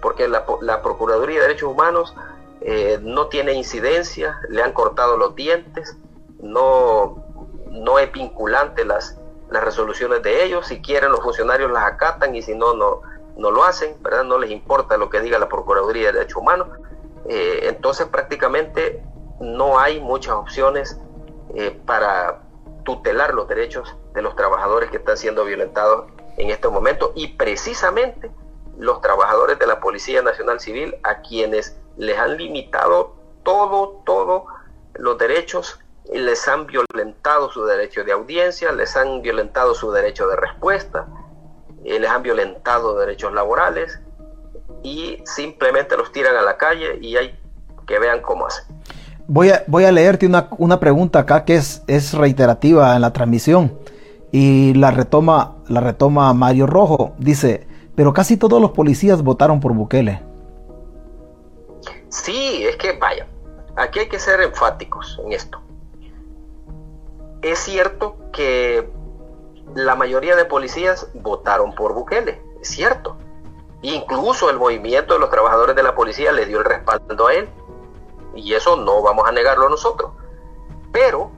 porque la, Procuraduría de Derechos Humanos eh, no tiene incidencia, le han cortado los dientes, no, no es vinculante las, las resoluciones de ellos, si quieren los funcionarios las acatan y si no, no, no lo hacen, ¿verdad? no les importa lo que diga la Procuraduría de Derechos Humanos. Eh, entonces prácticamente no hay muchas opciones eh, para tutelar los derechos de los trabajadores que están siendo violentados en estos momentos y precisamente los trabajadores de la Policía Nacional Civil a quienes les han limitado todo, todo los derechos, les han violentado su derecho de audiencia, les han violentado su derecho de respuesta, eh, les han violentado derechos laborales y simplemente los tiran a la calle y hay que vean cómo hacen. Voy a, voy a leerte una, una, pregunta acá que es, es reiterativa en la transmisión y la retoma, la retoma Mario Rojo. Dice, pero casi todos los policías votaron por Bukele. Sí, es que vaya, aquí hay que ser enfáticos en esto. Es cierto que la mayoría de policías votaron por Bukele, es cierto. Incluso el movimiento de los trabajadores de la policía le dio el respaldo a él. Y eso no vamos a negarlo nosotros. Pero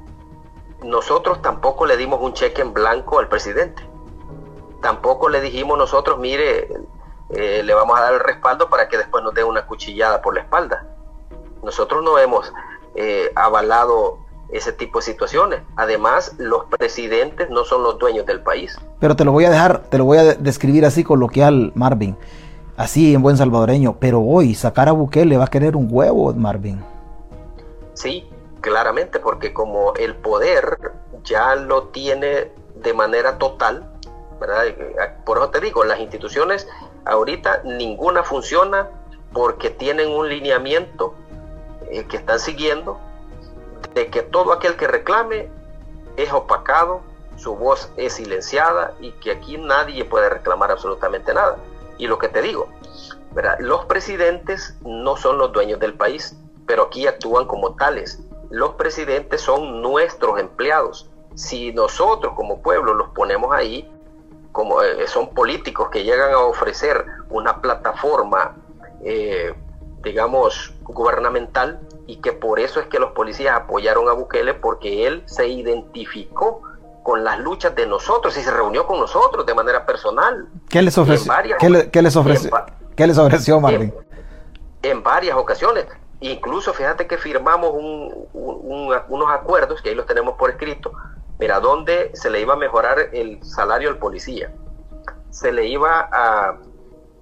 nosotros tampoco le dimos un cheque en blanco al presidente. Tampoco le dijimos nosotros, mire, eh, le vamos a dar el respaldo para que después nos dé una cuchillada por la espalda. Nosotros no hemos eh, avalado ese tipo de situaciones. Además, los presidentes no son los dueños del país. Pero te lo voy a dejar, te lo voy a describir así coloquial, Marvin. Así en buen salvadoreño. Pero hoy sacar a Bukele va a querer un huevo, Marvin. Sí, claramente, porque como el poder ya lo tiene de manera total, ¿verdad? Por eso te digo, las instituciones ahorita ninguna funciona porque tienen un lineamiento eh, que están siguiendo de que todo aquel que reclame es opacado, su voz es silenciada y que aquí nadie puede reclamar absolutamente nada. Y lo que te digo, los presidentes no son los dueños del país, pero aquí actúan como tales. Los presidentes son nuestros empleados. Si nosotros como pueblo los ponemos ahí, como eh, son políticos que llegan a ofrecer una plataforma, eh, digamos, gubernamental, y que por eso es que los policías apoyaron a Bukele porque él se identificó con las luchas de nosotros y se reunió con nosotros de manera personal. ¿Qué les ofreció? ¿Qué, les ofreció? ¿Qué les ofreció, Marvin? En, varias ocasiones. Incluso fíjate que firmamos unos acuerdos, que ahí los tenemos por escrito, mira, donde se le iba a mejorar el salario al policía. Se le iba a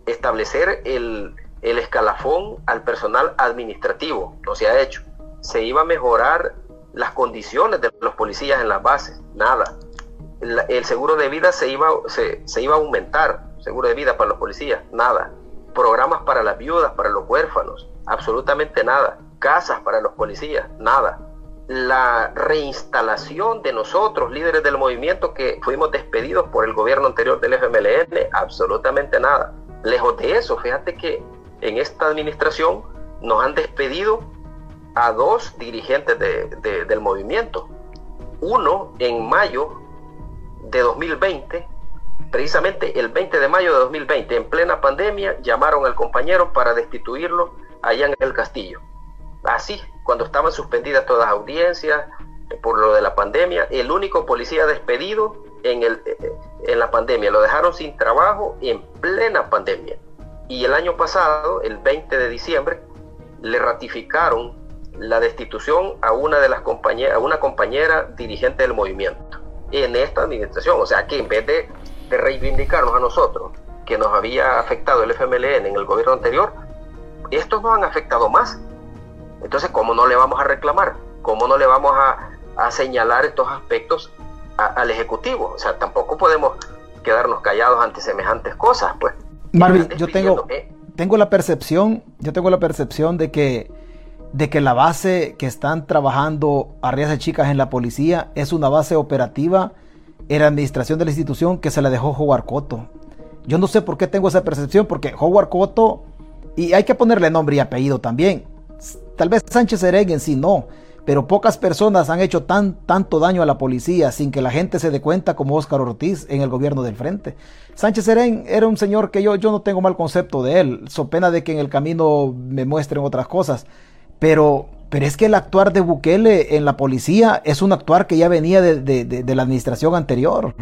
establecer el, el escalafón al personal administrativo, no se ha hecho. Se iba a mejorar las condiciones de los policías en las bases, nada. El, seguro de vida se iba, se, iba a aumentar, seguro de vida para los policías, nada. Programas para las viudas, para los huérfanos, absolutamente nada. Casas para los policías, nada. La reinstalación de nosotros, líderes del movimiento que fuimos despedidos por el gobierno anterior del FMLN, absolutamente nada. Lejos de eso, fíjate que en esta administración nos han despedido a dos dirigentes del movimiento. Uno en mayo de 2020, precisamente el 20 de mayo de 2020, en plena pandemia, llamaron al compañero para destituirlo allá en el castillo. Así, cuando estaban suspendidas todas las audiencias eh, por lo de la pandemia, el único policía despedido en, el, eh, en la pandemia, lo dejaron sin trabajo en plena pandemia. Y el año pasado, el 20 de diciembre, le ratificaron la destitución a una de las compañeras, a una compañera dirigente del movimiento en esta administración. O sea que en vez de, reivindicarnos a nosotros que nos había afectado el FMLN en el gobierno anterior, estos nos han afectado más. Entonces, ¿cómo no le vamos a reclamar? ¿Cómo no le vamos a, señalar estos aspectos al Ejecutivo? O sea, tampoco podemos quedarnos callados ante semejantes cosas, pues. Marvin, yo tengo, tengo la percepción, yo tengo la percepción de que de que la base que están trabajando Arrias de Chicas en la policía es una base operativa en la administración de la institución que se la dejó Howard Cotto. Yo no sé por qué tengo esa percepción, porque Howard Cotto, y hay que ponerle nombre y apellido también. Tal vez Sánchez Serén en sí no, pero pocas personas han hecho tan, tanto daño a la policía sin que la gente se dé cuenta como Óscar Ortiz en el gobierno del frente. Sánchez Serén era un señor que yo, yo no tengo mal concepto de él, so pena de que en el camino me muestren otras cosas, pero, pero es que el actuar de Bukele en la policía es un actuar que ya venía de, de la administración anterior.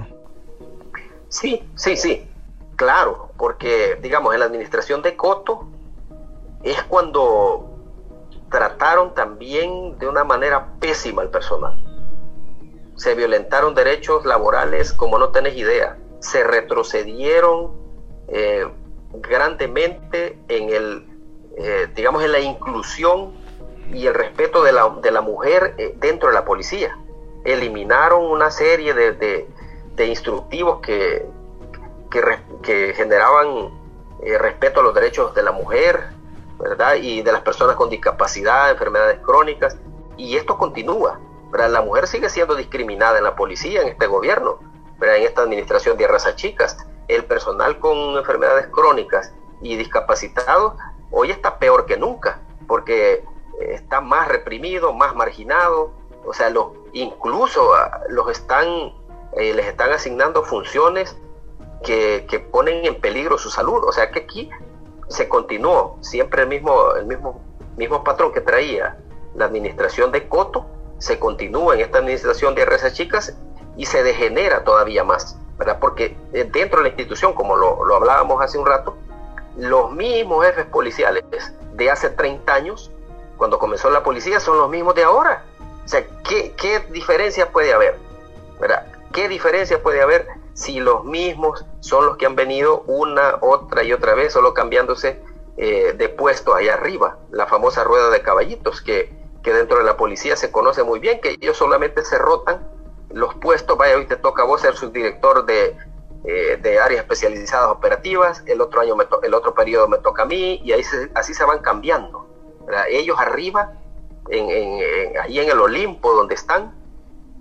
Sí, sí, sí, claro, porque digamos en la administración de Coto es cuando trataron también de una manera pésima al personal. Se violentaron derechos laborales como no tenés idea. Se retrocedieron eh, grandemente en el, eh, digamos, en la inclusión y el respeto de la, de la mujer eh, dentro de la policía. Eliminaron una serie de, de, instructivos que, que, que generaban respeto a los derechos de la mujer, ¿verdad? Y de las personas con discapacidad, enfermedades crónicas, y esto continúa. ¿verdad? La mujer sigue siendo discriminada en la policía, en este gobierno, ¿verdad? en esta administración de razas chicas. El personal con enfermedades crónicas y discapacitados hoy está peor que nunca, porque eh, está más reprimido, más marginado, o sea, los, incluso ah, los están, eh, les están asignando funciones que, que, ponen en peligro su salud. O sea que aquí se continuó siempre el mismo, el mismo, mismo patrón que traía la administración de Coto, se continúa en esta administración de RS Chicas y se degenera todavía más, ¿verdad? Porque eh, dentro de la institución, como lo, lo hablábamos hace un rato, los mismos jefes policiales de hace 30 años, cuando comenzó la policía, son los mismos de ahora. O sea, ¿qué, qué diferencia puede haber? ¿verdad? ¿Qué diferencia puede haber si los mismos son los que han venido una, otra y otra vez, solo cambiándose eh, de puesto allá arriba, la famosa rueda de caballitos que, que, dentro de la policía se conoce muy bien, que ellos solamente se rotan los puestos, vaya, hoy te toca a vos ser subdirector de, eh, de áreas especializadas operativas, el otro año, me el otro periodo me toca a mí, y ahí así se van cambiando. Ellos arriba, en, ahí en el Olimpo donde están,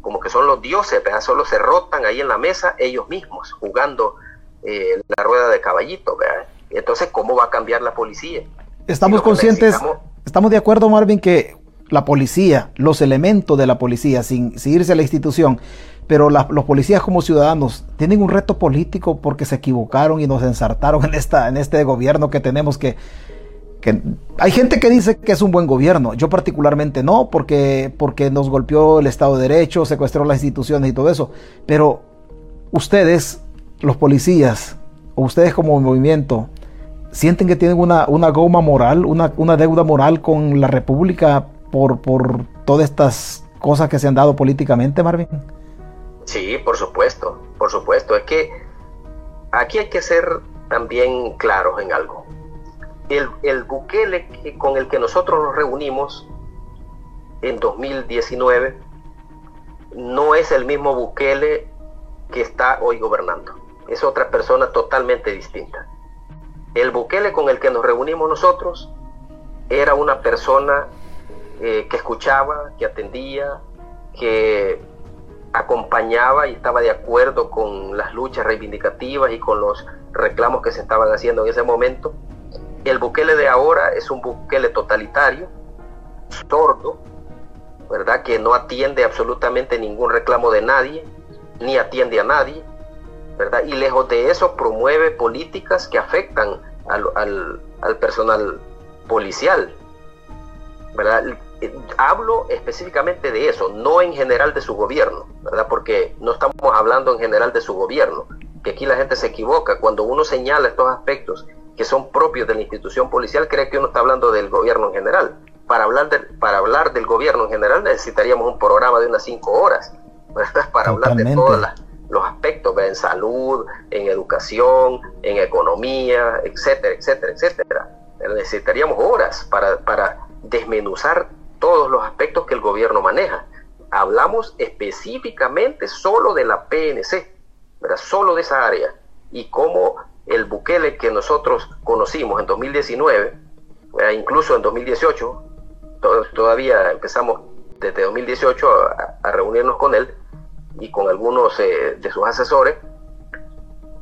como que son los dioses, ¿verdad? solo se rotan ahí en la mesa ellos mismos, jugando eh, la rueda de caballito. ¿verdad? Entonces, ¿cómo va a cambiar la policía? Estamos conscientes, estamos de acuerdo, Marvin, que la policía, los elementos de la policía, sin, irse a la institución, pero los policías como ciudadanos tienen un reto político porque se equivocaron y nos ensartaron en, esta, en este gobierno que tenemos que hay gente que dice que es un buen gobierno, yo particularmente no, porque, porque nos golpeó el Estado de Derecho, secuestró las instituciones y todo eso, pero ustedes, los policías, o ustedes como movimiento, sienten que tienen una, una goma moral, una, una, deuda moral con la República por, por todas estas cosas que se han dado políticamente, Marvin? Sí, por supuesto, por supuesto. Es que aquí hay que ser también claros en algo el, el Bukele con el que nosotros nos reunimos en 2019 no es el mismo Bukele que está hoy gobernando. Es otra persona totalmente distinta. El Bukele con el que nos reunimos nosotros era una persona eh, que escuchaba, que atendía, que acompañaba y estaba de acuerdo con las luchas reivindicativas y con los reclamos que se estaban haciendo en ese momento el Bukele de ahora es un Bukele totalitario, sordo, ¿verdad? Que no atiende absolutamente ningún reclamo de nadie, ni atiende a nadie, ¿verdad? Y lejos de eso promueve políticas que afectan al, personal policial, ¿verdad? Hablo específicamente de eso, no en general de su gobierno, ¿verdad? Porque no estamos hablando en general de su gobierno, que aquí la gente se equivoca. Cuando uno señala estos aspectos que son propios de la institución policial, cree que uno está hablando del gobierno en general. Para hablar, de, para hablar del gobierno en general necesitaríamos un programa de unas cinco horas, para hablar de todos los aspectos, en salud, en educación, en economía, etcétera, etcétera, etcétera. Necesitaríamos horas para, para desmenuzar todos los aspectos que el gobierno maneja. Hablamos específicamente solo de la PNC, ¿verdad? solo de esa área, y cómo el Bukele que nosotros conocimos en 2019, incluso en 2018, todavía empezamos desde 2018 a, reunirnos con él y con algunos eh, de sus asesores,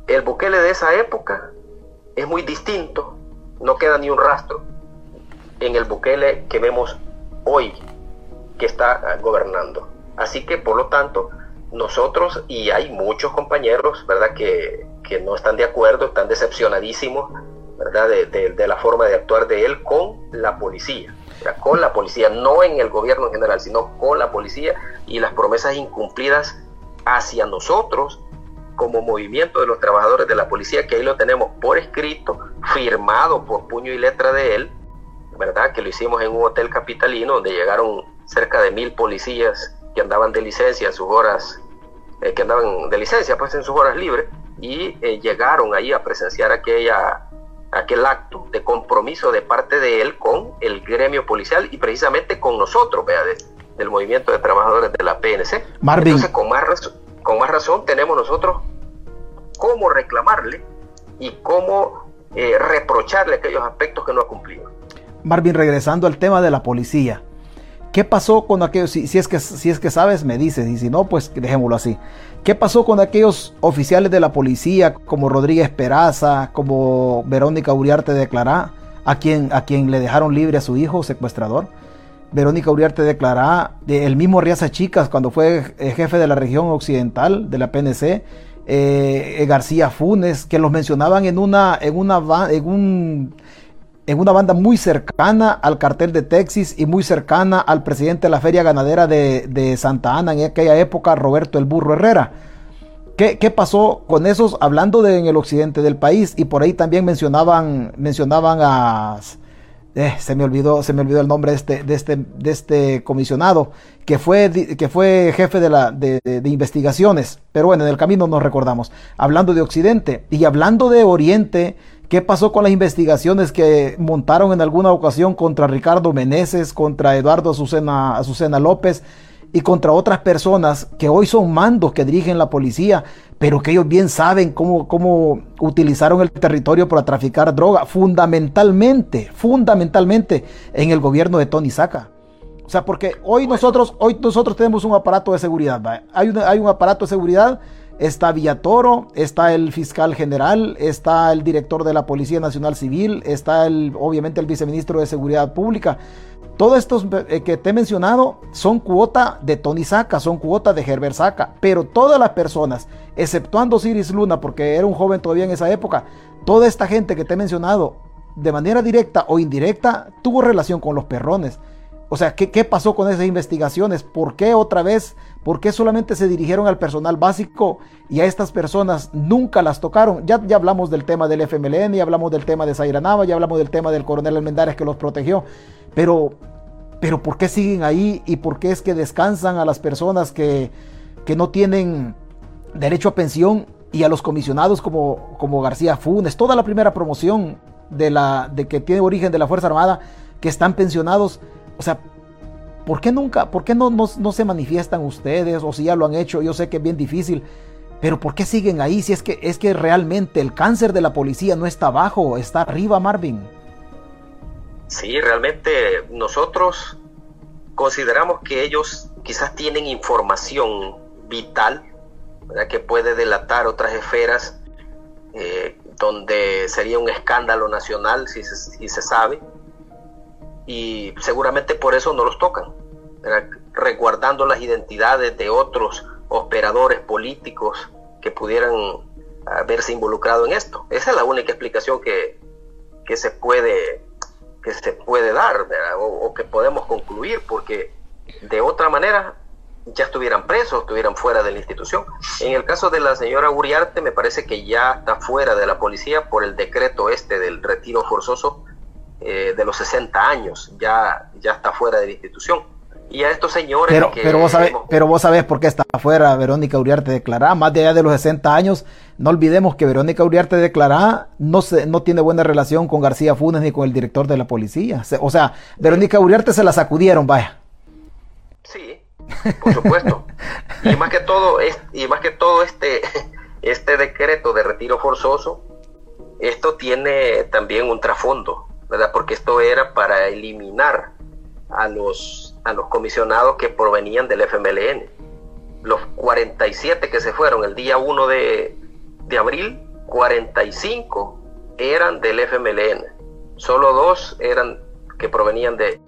el Bukele de esa época es muy distinto, no queda ni un rastro en el Bukele que vemos hoy que está gobernando. Así que, por lo tanto, nosotros, y hay muchos compañeros, ¿verdad?, que, que no están de acuerdo, están decepcionadísimos, ¿verdad?, de, de, la forma de actuar de él con la policía, con la policía, no en el gobierno en general, sino con la policía y las promesas incumplidas hacia nosotros como movimiento de los trabajadores de la policía, que ahí lo tenemos por escrito, firmado por puño y letra de él, ¿verdad? Que lo hicimos en un hotel capitalino donde llegaron cerca de mil policías que andaban de licencia en sus horas, eh, que andaban de licencia pues en sus horas libres y eh, llegaron ahí a presenciar aquella, aquel acto de compromiso de parte de él con el gremio policial y precisamente con nosotros, vea, del movimiento de trabajadores de la PNC. Marvin. Entonces, con más, con más razón tenemos nosotros cómo reclamarle y cómo eh, reprocharle aquellos aspectos que no ha cumplido. Marvin, regresando al tema de la policía. ¿Qué pasó con aquellos, si, es que, si es que sabes, me dices, y si no, pues dejémoslo así. ¿Qué pasó con aquellos oficiales de la policía como Rodríguez Peraza, como Verónica Uriarte declará, a quien, a quien le dejaron libre a su hijo secuestrador? Verónica Uriarte declará, el mismo Riaza Chicas, cuando fue jefe de la región occidental de la PNC, eh, García Funes, que los mencionaban en una, en una, en un en una banda muy cercana al cartel de Texas y muy cercana al presidente de la Feria Ganadera de, Santa Ana en aquella época, Roberto el Burro Herrera. ¿Qué, pasó con esos hablando de en el occidente del país? Y por ahí también mencionaban, mencionaban a... Eh, se me olvidó, se me olvidó el nombre de este, de este, de este comisionado, que fue, que fue jefe de, la, de, de investigaciones. Pero bueno, en el camino nos recordamos. Hablando de Occidente y hablando de Oriente, ¿Qué pasó con las investigaciones que montaron en alguna ocasión contra Ricardo Meneses, contra Eduardo Azucena, López y contra otras personas que hoy son mandos que dirigen la policía, pero que ellos bien saben cómo, cómo utilizaron el territorio para traficar droga, fundamentalmente, fundamentalmente en el gobierno de Tony Saca? O sea, porque hoy nosotros, hoy nosotros tenemos un aparato de seguridad, hay hay un aparato de seguridad Está Villatoro, está el fiscal general, está el director de la Policía Nacional Civil, está el, obviamente el viceministro de Seguridad Pública. Todos estos eh, que te he mencionado son cuota de Tony Saca, son cuota de Herbert Saca, pero todas las personas, exceptuando Ciris Luna, porque era un joven todavía en esa época, toda esta gente que te he mencionado, de manera directa o indirecta, tuvo relación con los perrones. O sea, ¿qué, ¿qué, pasó con esas investigaciones? ¿Por qué otra vez? ¿Por qué solamente se dirigieron al personal básico y a estas personas nunca las tocaron? Ya, ya hablamos del tema del FMLN, ya hablamos del tema de Zaira Nava, ya hablamos del tema del coronel Almendares que los protegió. Pero, pero ¿por qué siguen ahí y por qué es que descansan a las personas que, que no tienen derecho a pensión y a los comisionados como, como García Funes? Toda la primera promoción de, la, de que tiene origen de la Fuerza Armada que están pensionados o sea, ¿por qué nunca, por qué no, no, se manifiestan ustedes? O si ya lo han hecho, yo sé que es bien difícil, pero ¿por qué siguen ahí? Si es que, es que realmente el cáncer de la policía no está abajo, está arriba, Marvin. Sí, realmente nosotros consideramos que ellos quizás tienen información vital que puede delatar otras esferas eh, donde sería un escándalo nacional si si se sabe y seguramente por eso no los tocan, resguardando las identidades de otros operadores políticos que pudieran haberse involucrado en esto. Esa es la única explicación que, que se puede que se puede dar o, que podemos concluir porque de otra manera ya estuvieran presos, estuvieran fuera de la institución. En el caso de la señora Uriarte me parece que ya está fuera de la policía por el decreto este del retiro forzoso eh, de los 60 años, ya, ya está fuera de la institución. Y a estos señores... Pero, pero, vos, sabés, pero vos sabés por qué está fuera Verónica Uriarte declarada, más allá de los 60 años, no olvidemos que Verónica Uriarte declarada no, se, no tiene buena relación con García Funes ni con el director de la policía. O sea, Verónica Uriarte se la sacudieron, vaya. Sí, por supuesto. y más que todo, es, y más que todo este, este decreto de retiro forzoso, esto tiene también un trasfondo. ¿Verdad? Porque esto era para eliminar a los, a los comisionados que provenían del FMLN. Los 47 que se fueron el día 1 de, de abril, 45 eran del FMLN. Solo dos eran que provenían de,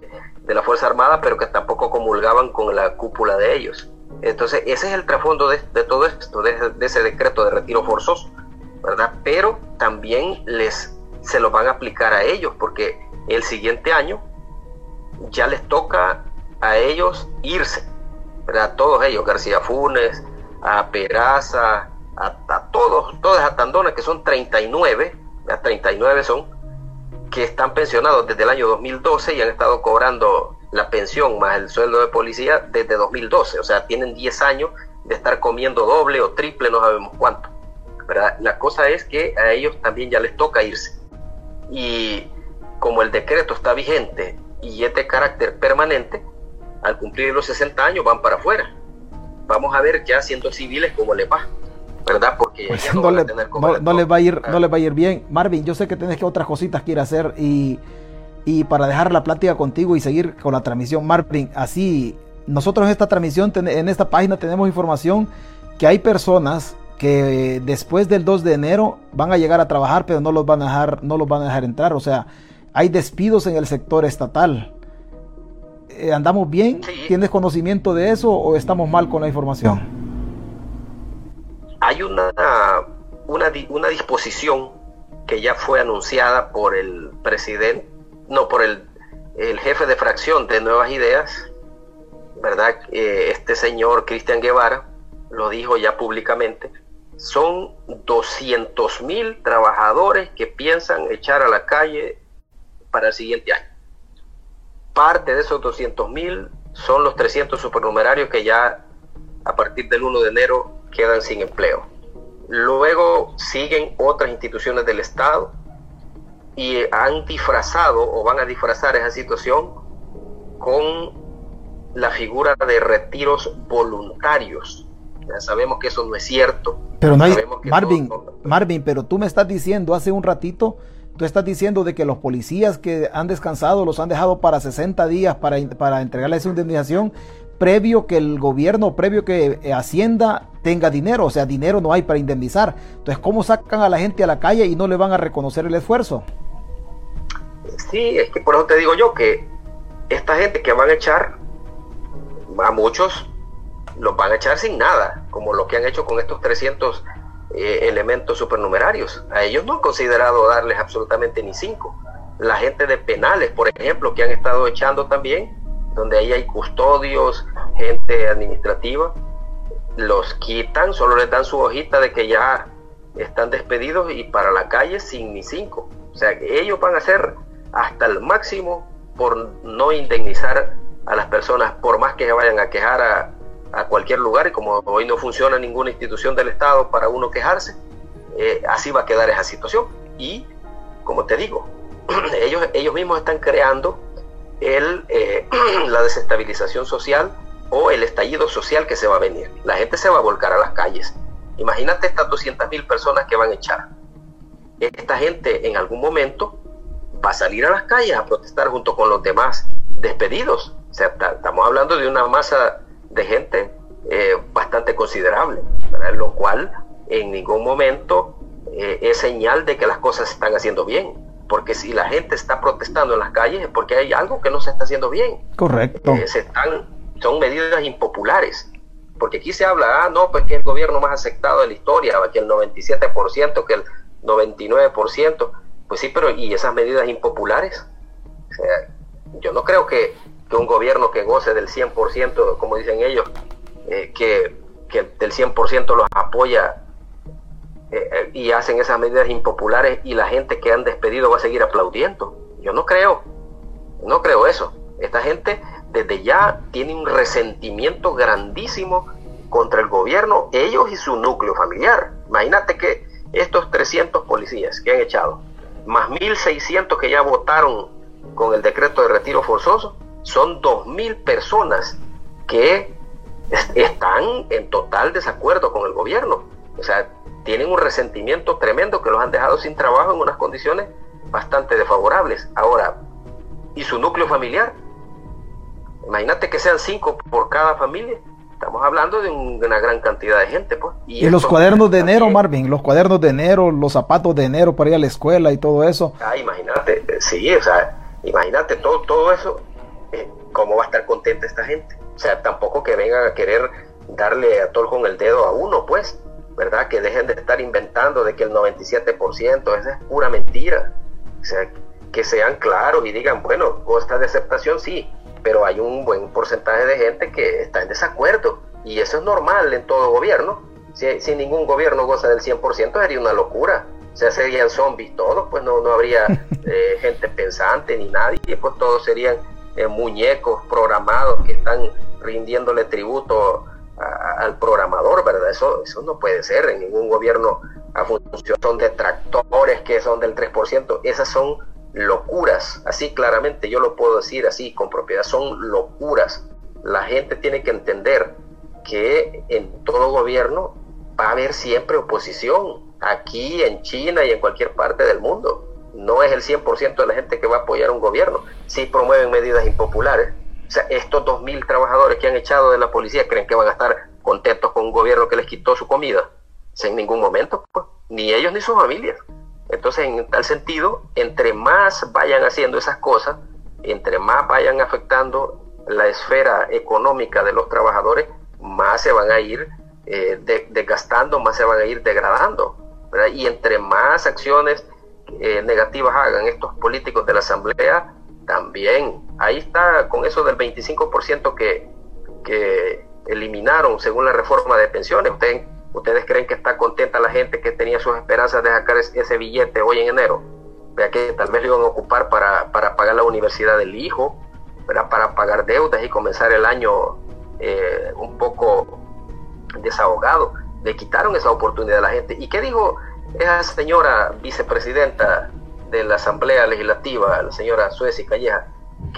de la Fuerza Armada, pero que tampoco comulgaban con la cúpula de ellos. Entonces, ese es el trasfondo de, de todo esto, de, ese decreto de retiro forzoso, ¿verdad? Pero también les se lo van a aplicar a ellos, porque el siguiente año ya les toca a ellos irse, ¿verdad? Todos ellos, García Funes, a Peraza, a, a todos, todas a Tandona, que son 39, las 39 son, que están pensionados desde el año 2012 y han estado cobrando la pensión más el sueldo de policía desde 2012, o sea, tienen 10 años de estar comiendo doble o triple, no sabemos cuánto. ¿verdad? La cosa es que a ellos también ya les toca irse. Y como el decreto está vigente y es de carácter permanente, al cumplir los 60 años van para afuera. Vamos a ver ya siendo civiles cómo les va. ¿verdad? Porque pues no, no, le, no, no les va a ir, no les va a ir bien. Marvin, yo sé que tenés que otras cositas que ir a hacer y, y para dejar la plática contigo y seguir con la transmisión, Marvin, así nosotros en esta transmisión, en esta página tenemos información que hay personas que después del 2 de enero van a llegar a trabajar, pero no los van a dejar, no los van a dejar entrar. O sea, hay despidos en el sector estatal. Eh, ¿Andamos bien? Sí. ¿Tienes conocimiento de eso o estamos mal con la información? hay una, una, una disposición que ya fue anunciada por el presidente, no, por el, el jefe de fracción de Nuevas Ideas, ¿verdad? Eh, este señor Cristian Guevara lo dijo ya públicamente. Son 200 mil trabajadores que piensan echar a la calle para el siguiente año. Parte de esos 200 mil son los 300 supernumerarios que ya a partir del 1 de enero quedan sin empleo. Luego siguen otras instituciones del Estado y han disfrazado o van a disfrazar esa situación con la figura de retiros voluntarios. Ya sabemos que eso no es cierto. Pero no hay, Marvin. Marvin, pero tú me estás diciendo hace un ratito, tú estás diciendo de que los policías que han descansado los han dejado para 60 días para, para entregarles su indemnización previo que el gobierno, previo que eh, Hacienda tenga dinero, o sea, dinero no hay para indemnizar. Entonces, ¿cómo sacan a la gente a la calle y no le van a reconocer el esfuerzo? Sí, es que por eso te digo yo que esta gente que van a echar, a muchos los van a echar sin nada, como lo que han hecho con estos 300 eh, elementos supernumerarios. A ellos no han considerado darles absolutamente ni cinco. La gente de penales, por ejemplo, que han estado echando también, donde ahí hay custodios, gente administrativa, los quitan, solo les dan su hojita de que ya están despedidos y para la calle sin ni cinco. O sea, ellos van a hacer hasta el máximo por no indemnizar a las personas, por más que se vayan a quejar a, a cualquier lugar, y como hoy no funciona ninguna institución del Estado para uno quejarse, eh, así va a quedar esa situación. Y, como te digo, ellos, ellos mismos están creando el, eh, la desestabilización social o el estallido social que se va a venir. La gente se va a volcar a las calles. Imagínate estas 200 mil personas que van a echar. Esta gente en algún momento va a salir a las calles a protestar junto con los demás despedidos. O sea, estamos hablando de una masa de gente eh, bastante considerable, ¿verdad? lo cual en ningún momento eh, es señal de que las cosas se están haciendo bien porque si la gente está protestando en las calles es porque hay algo que no se está haciendo bien. Correcto. Eh, se están, son medidas impopulares. Porque aquí se habla, ah, no, pues que el gobierno más aceptado de la historia, que el 97%, que el 99%. Pues sí, pero ¿y esas medidas impopulares? O sea, yo no creo que, que, un gobierno que goce del 100%, como dicen ellos, eh, que, que del 100% los apoya eh, eh, y hacen esas medidas impopulares y la gente que han despedido va a seguir aplaudiendo. Yo no creo, no creo eso. Esta gente desde ya tiene un resentimiento grandísimo contra el gobierno, ellos y su núcleo familiar. Imagínate que estos 300 policías que han echado, más 1.600 que ya votaron con el decreto de retiro forzoso, son 2.000 personas que están en total desacuerdo con el gobierno. O sea, tienen un resentimiento tremendo que los han dejado sin trabajo en unas condiciones bastante desfavorables. Ahora, ¿y su núcleo familiar? Imagínate que sean cinco por cada familia. Estamos hablando de, una gran cantidad de gente, pues. Y, los cuadernos de enero, Marvin, los cuadernos de enero, los zapatos de enero para ir a la escuela y todo eso. Ah, imagínate, sí, o sea, imagínate todo, todo eso, eh, cómo va a estar contenta esta gente. O sea, tampoco que vengan a querer darle a todo con el dedo a uno, pues, ¿verdad? Que dejen de estar inventando de que el 97%, esa es pura mentira. O sea, que sean claros y digan, bueno, costa de aceptación sí, pero hay un buen porcentaje de gente que está en desacuerdo y eso es normal en todo gobierno. Si, si ningún gobierno goza del 100% sería una locura. O sea, serían zombies todos, pues no, no habría eh, gente pensante ni nadie, pues todos serían eh, muñecos programados que están rindiéndole tributo al programador, ¿verdad? Eso, eso no puede ser en ningún gobierno a función son detractores que son del 3%, esas son locuras, así claramente yo lo puedo decir así con propiedad, son locuras. La gente tiene que entender que en todo gobierno va a haber siempre oposición, aquí en China y en cualquier parte del mundo. No es el 100% de la gente que va a apoyar un gobierno, si promueven medidas impopulares. O sea, estos 2.000 trabajadores que han echado de la policía creen que van a estar contentos con un gobierno que les quitó su comida. en ningún momento, pues, ni ellos ni sus familias. Entonces, en tal sentido, entre más vayan haciendo esas cosas, entre más vayan afectando la esfera económica de los trabajadores, más se van a ir eh, desgastando, más se van a ir degradando. Y entre más acciones eh, negativas hagan estos políticos de la Asamblea, también. Ahí está con eso del 25% que, que eliminaron según la reforma de pensiones. Ustedes ¿Ustedes creen que está contenta la gente que tenía sus esperanzas de sacar ese billete hoy en enero? Vea que tal vez lo iban a ocupar para, pagar la universidad del hijo, para pagar deudas y comenzar el año eh, un poco desahogado. Le quitaron esa oportunidad a la gente. ¿Y qué dijo esa señora vicepresidenta de la Asamblea Legislativa, la señora Suez Calleja?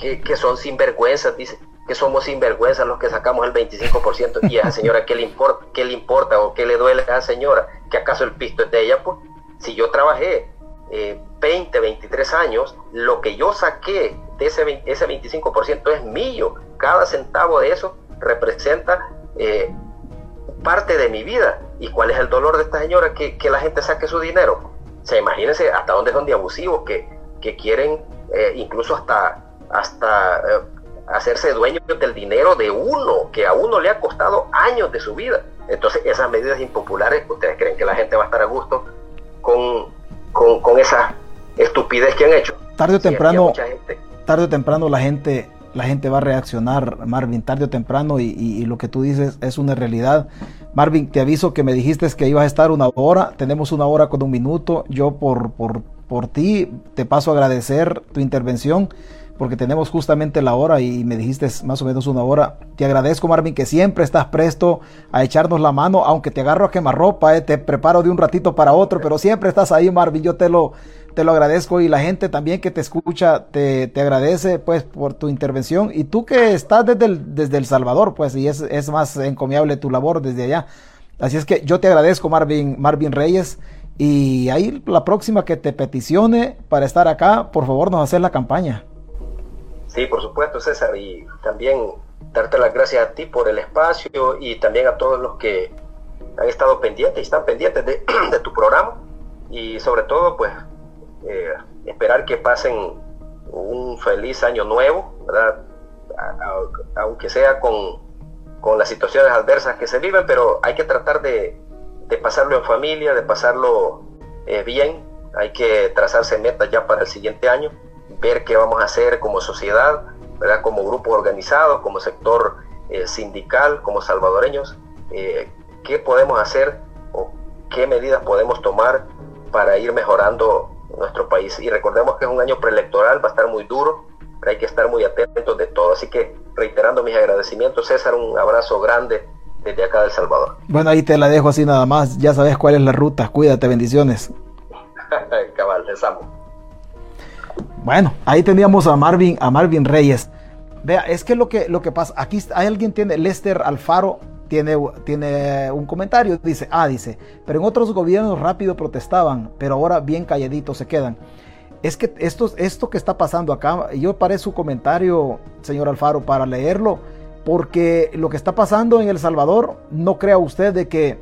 Que, que son sinvergüenzas, dice que somos sinvergüenzas los que sacamos el 25% y a esa señora qué le importa, qué le importa o qué le duele a esa señora, que acaso el pisto es de ella, pues si yo trabajé 20, eh, 23 años, lo que yo saqué de ese, ese 25% es mío, cada centavo de eso representa eh, parte de mi vida. ¿Y cuál es el dolor de esta señora que, la gente saque su dinero? O sea, imagínense hasta dónde son de abusivos que, que quieren eh, incluso hasta, hasta hacerse dueño del dinero de uno, que a uno le ha costado años de su vida. Entonces, esas medidas impopulares, ¿ustedes creen que la gente va a estar a gusto con, con, esa estupidez que han hecho? Tarde o temprano, tarde o temprano la gente, la gente va a reaccionar, Marvin, tarde o temprano, y, lo que tú dices es una realidad. Marvin, te aviso que me dijiste que ibas a estar una hora, tenemos una hora con un minuto, yo por, por, por ti te paso a agradecer tu intervención porque tenemos justamente la hora y me dijiste más o menos una hora. Te agradezco, Marvin, que siempre estás presto a echarnos la mano, aunque te agarro a quemarropa, eh, te preparo de un ratito para otro, pero siempre estás ahí, Marvin. Yo te lo, te lo agradezco y la gente también que te escucha te, te agradece pues por tu intervención y tú que estás desde el, desde el Salvador, pues, y es, es más encomiable tu labor desde allá. Así es que yo te agradezco, Marvin, Marvin Reyes. Y ahí la próxima que te peticione para estar acá, por favor nos haces la campaña. Sí, por supuesto, César, y también darte las gracias a ti por el espacio y también a todos los que han estado pendientes y están pendientes de, tu programa y sobre todo, pues, eh, esperar que pasen un feliz año nuevo, ¿verdad? aunque sea con, las situaciones adversas que se viven, pero hay que tratar de, pasarlo en familia, de pasarlo eh, bien, hay que trazarse metas ya para el siguiente año ver qué vamos a hacer como sociedad, ¿verdad? como grupo organizado, como sector eh, sindical, como salvadoreños, qué podemos hacer o qué medidas podemos tomar para ir mejorando nuestro país. Y recordemos que es un año preelectoral, va a estar muy duro, pero hay que estar muy atentos de todo. Así que reiterando mis agradecimientos, César, un abrazo grande desde acá del Salvador. Bueno, ahí te la dejo así nada más, ya sabes cuál es la ruta, cuídate, bendiciones. Cabal, amo. Bueno, ahí teníamos a Marvin, a Marvin Reyes. Vea, es que lo que, lo que pasa, aquí hay alguien tiene, Lester Alfaro tiene, tiene un comentario, dice, ah, dice, pero en otros gobiernos rápido protestaban, pero ahora bien calladitos se quedan. es que esto, esto que está pasando acá, yo paré su comentario, señor Alfaro, para leerlo, porque lo que está pasando en El Salvador, no crea usted de que,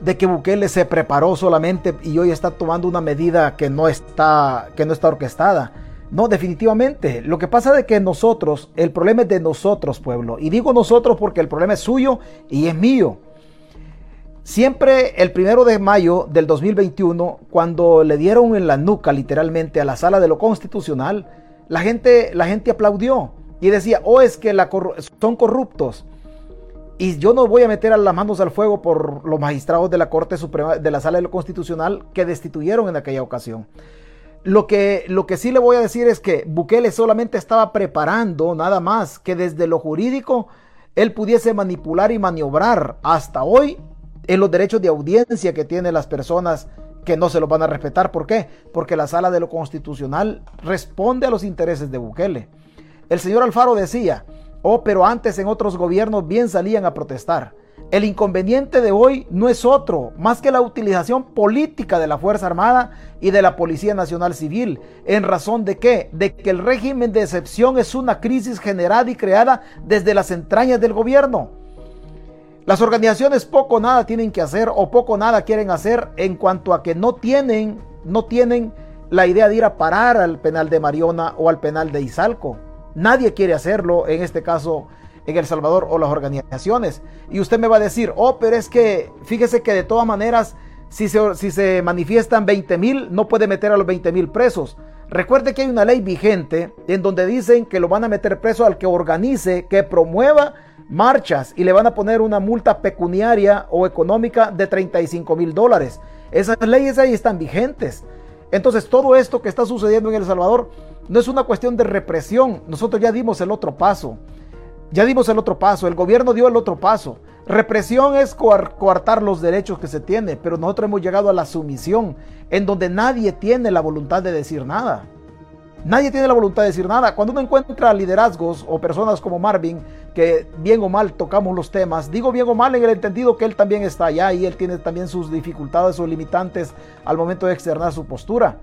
de que Bukele se preparó solamente y hoy está tomando una medida que no está, que no está orquestada. No, definitivamente. Lo que pasa es que nosotros, el problema es de nosotros, pueblo. Y digo nosotros porque el problema es suyo y es mío. Siempre el primero de mayo del 2021, cuando le dieron en la nuca literalmente a la sala de lo constitucional, la gente, la gente aplaudió y decía, oh, es que son corruptos. Y yo no voy a meter las manos al fuego por los magistrados de la Corte Suprema, de la sala de lo constitucional que destituyeron en aquella ocasión. Lo que, lo que sí le voy a decir es que Bukele solamente estaba preparando nada más que desde lo jurídico él pudiese manipular y maniobrar hasta hoy en los derechos de audiencia que tienen las personas que no se los van a respetar. ¿Por qué? Porque la sala de lo constitucional responde a los intereses de Bukele. El señor Alfaro decía, oh, pero antes en otros gobiernos bien salían a protestar. El inconveniente de hoy no es otro, más que la utilización política de la Fuerza Armada y de la Policía Nacional Civil. ¿En razón de qué? De que el régimen de excepción es una crisis generada y creada desde las entrañas del gobierno. Las organizaciones poco nada tienen que hacer o poco nada quieren hacer en cuanto a que no tienen, no tienen la idea de ir a parar al penal de Mariona o al penal de Izalco. Nadie quiere hacerlo, en este caso en El Salvador o las organizaciones. Y usted me va a decir, oh, pero es que fíjese que de todas maneras, si se, si se manifiestan 20 mil, no puede meter a los 20 mil presos. Recuerde que hay una ley vigente en donde dicen que lo van a meter preso al que organice, que promueva marchas y le van a poner una multa pecuniaria o económica de 35 mil dólares. Esas leyes ahí están vigentes. Entonces todo esto que está sucediendo en El Salvador no es una cuestión de represión. Nosotros ya dimos el otro paso. Ya dimos el otro paso. El gobierno dio el otro paso. Represión es coartar los derechos que se tiene, pero nosotros hemos llegado a la sumisión, en donde nadie tiene la voluntad de decir nada. Nadie tiene la voluntad de decir nada. Cuando uno encuentra liderazgos o personas como Marvin, que bien o mal tocamos los temas, digo bien o mal en el entendido que él también está allá y él tiene también sus dificultades o limitantes al momento de externar su postura.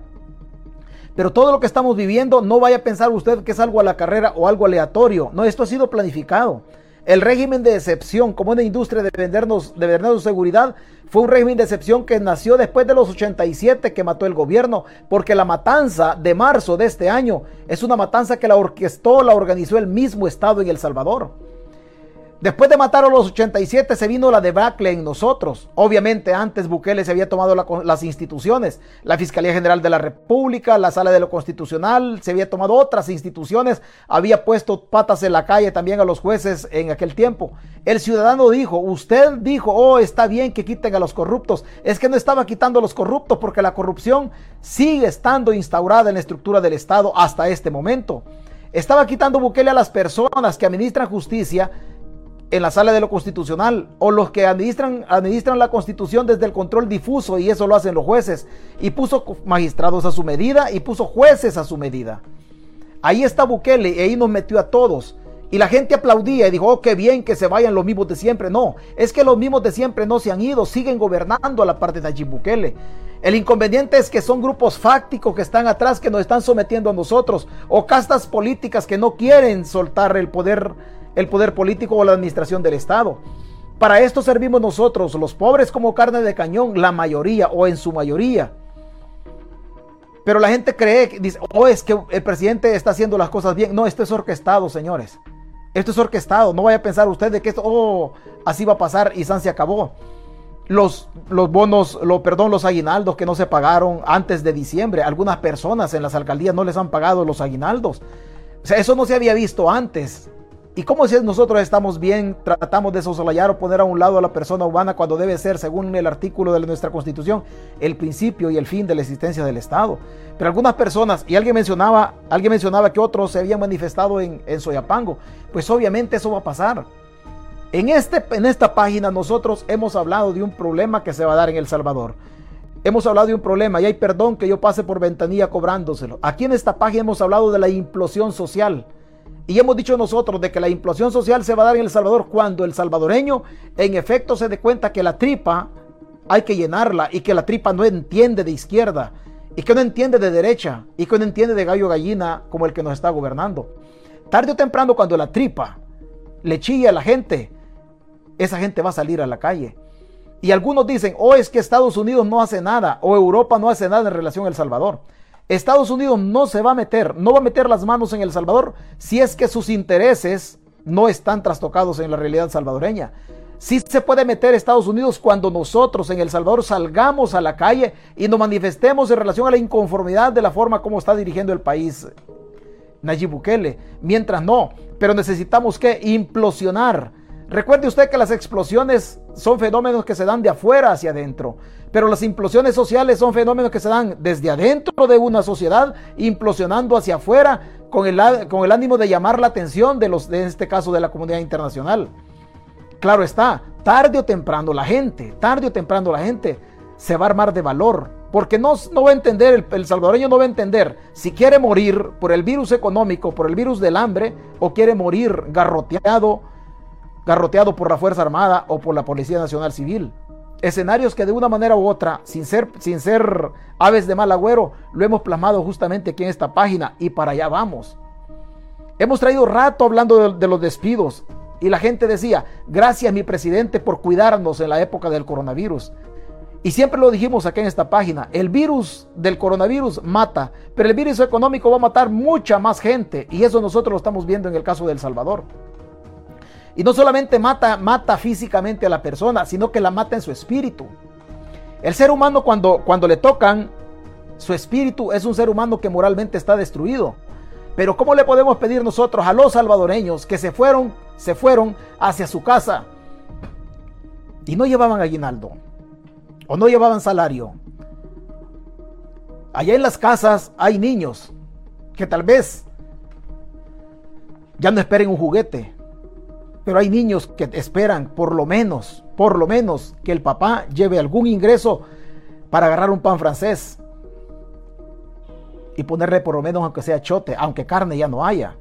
Pero todo lo que estamos viviendo, no vaya a pensar usted que es algo a la carrera o algo aleatorio. No, esto ha sido planificado. El régimen de excepción, como una industria de vendernos, de vendernos seguridad, fue un régimen de excepción que nació después de los 87 que mató el gobierno, porque la matanza de marzo de este año es una matanza que la orquestó, la organizó el mismo Estado en El Salvador. Después de matar a los 87 se vino la debacle en nosotros. Obviamente antes Bukele se había tomado las instituciones, la Fiscalía General de la República, la Sala de lo Constitucional, se había tomado otras instituciones, había puesto patas en la calle también a los jueces en aquel tiempo. El ciudadano dijo, usted dijo, oh, está bien que quiten a los corruptos. Es que no estaba quitando a los corruptos porque la corrupción sigue estando instaurada en la estructura del Estado hasta este momento. Estaba quitando Bukele a las personas que administran justicia en la sala de lo constitucional o los que administran, administran la constitución desde el control difuso y eso lo hacen los jueces y puso magistrados a su medida y puso jueces a su medida. Ahí está Bukele y ahí nos metió a todos. Y la gente aplaudía y dijo, oh, qué bien que se vayan los mismos de siempre. No, es que los mismos de siempre no se han ido, siguen gobernando a la parte de Nayib Bukele. El inconveniente es que son grupos fácticos que están atrás, que nos están sometiendo a nosotros, o castas políticas que no quieren soltar el poder el poder político o la administración del Estado. Para esto servimos nosotros, los pobres como carne de cañón, la mayoría o en su mayoría. Pero la gente cree, dice, oh, es que el presidente está haciendo las cosas bien. No, esto es orquestado, señores. Esto es orquestado. No vaya a pensar usted de que esto, oh, así va a pasar y San se acabó. Los, los bonos, lo, perdón, los aguinaldos que no se pagaron antes de diciembre. Algunas personas en las alcaldías no les han pagado los aguinaldos. O sea, eso no se había visto antes. ¿Y cómo si nosotros estamos bien, tratamos de sosolayar o poner a un lado a la persona humana cuando debe ser, según el artículo de nuestra constitución, el principio y el fin de la existencia del Estado? Pero algunas personas, y alguien mencionaba, alguien mencionaba que otros se habían manifestado en, en Soyapango, pues obviamente eso va a pasar. En, este, en esta página nosotros hemos hablado de un problema que se va a dar en El Salvador. Hemos hablado de un problema y hay perdón que yo pase por ventanilla cobrándoselo. Aquí en esta página hemos hablado de la implosión social. Y hemos dicho nosotros de que la implosión social se va a dar en El Salvador cuando el salvadoreño en efecto se dé cuenta que la tripa hay que llenarla y que la tripa no entiende de izquierda y que no entiende de derecha y que no entiende de gallo gallina como el que nos está gobernando. Tarde o temprano cuando la tripa le chilla a la gente, esa gente va a salir a la calle. Y algunos dicen, o oh, es que Estados Unidos no hace nada, o Europa no hace nada en relación a El Salvador. Estados Unidos no se va a meter, no va a meter las manos en El Salvador si es que sus intereses no están trastocados en la realidad salvadoreña. Sí se puede meter Estados Unidos cuando nosotros en El Salvador salgamos a la calle y nos manifestemos en relación a la inconformidad de la forma como está dirigiendo el país Nayib Bukele. Mientras no, pero necesitamos que implosionar. Recuerde usted que las explosiones son fenómenos que se dan de afuera hacia adentro, pero las implosiones sociales son fenómenos que se dan desde adentro de una sociedad, implosionando hacia afuera con el, con el ánimo de llamar la atención de los, de este caso, de la comunidad internacional. Claro está, tarde o temprano la gente, tarde o temprano la gente se va a armar de valor, porque no, no va a entender, el, salvadoreño no va a entender si quiere morir por el virus económico, por el virus del hambre, o quiere morir garroteado, garroteado por la Fuerza Armada o por la Policía Nacional Civil. Escenarios que de una manera u otra, sin ser, sin ser aves de mal agüero, lo hemos plasmado justamente aquí en esta página y para allá vamos. Hemos traído rato hablando de los despidos, y la gente decía, gracias mi presidente por cuidarnos en la época del coronavirus. Y siempre lo dijimos aquí en esta página, el virus del coronavirus mata, pero el virus económico va a matar mucha más gente. Y eso nosotros lo estamos viendo en el caso de El Salvador. Y no solamente mata, mata físicamente a la persona, sino que la mata en su espíritu. El ser humano cuando, cuando le tocan, su espíritu es un ser humano que moralmente está destruido. Pero ¿cómo le podemos pedir nosotros a los salvadoreños que se fueron se fueron hacia su casa y no llevaban aguinaldo o no llevaban salario. Allá en las casas hay niños que tal vez ya no esperen un juguete, pero hay niños que esperan por lo menos, por lo menos que el papá lleve algún ingreso para agarrar un pan francés y ponerle por lo menos aunque sea chote, aunque carne ya no haya.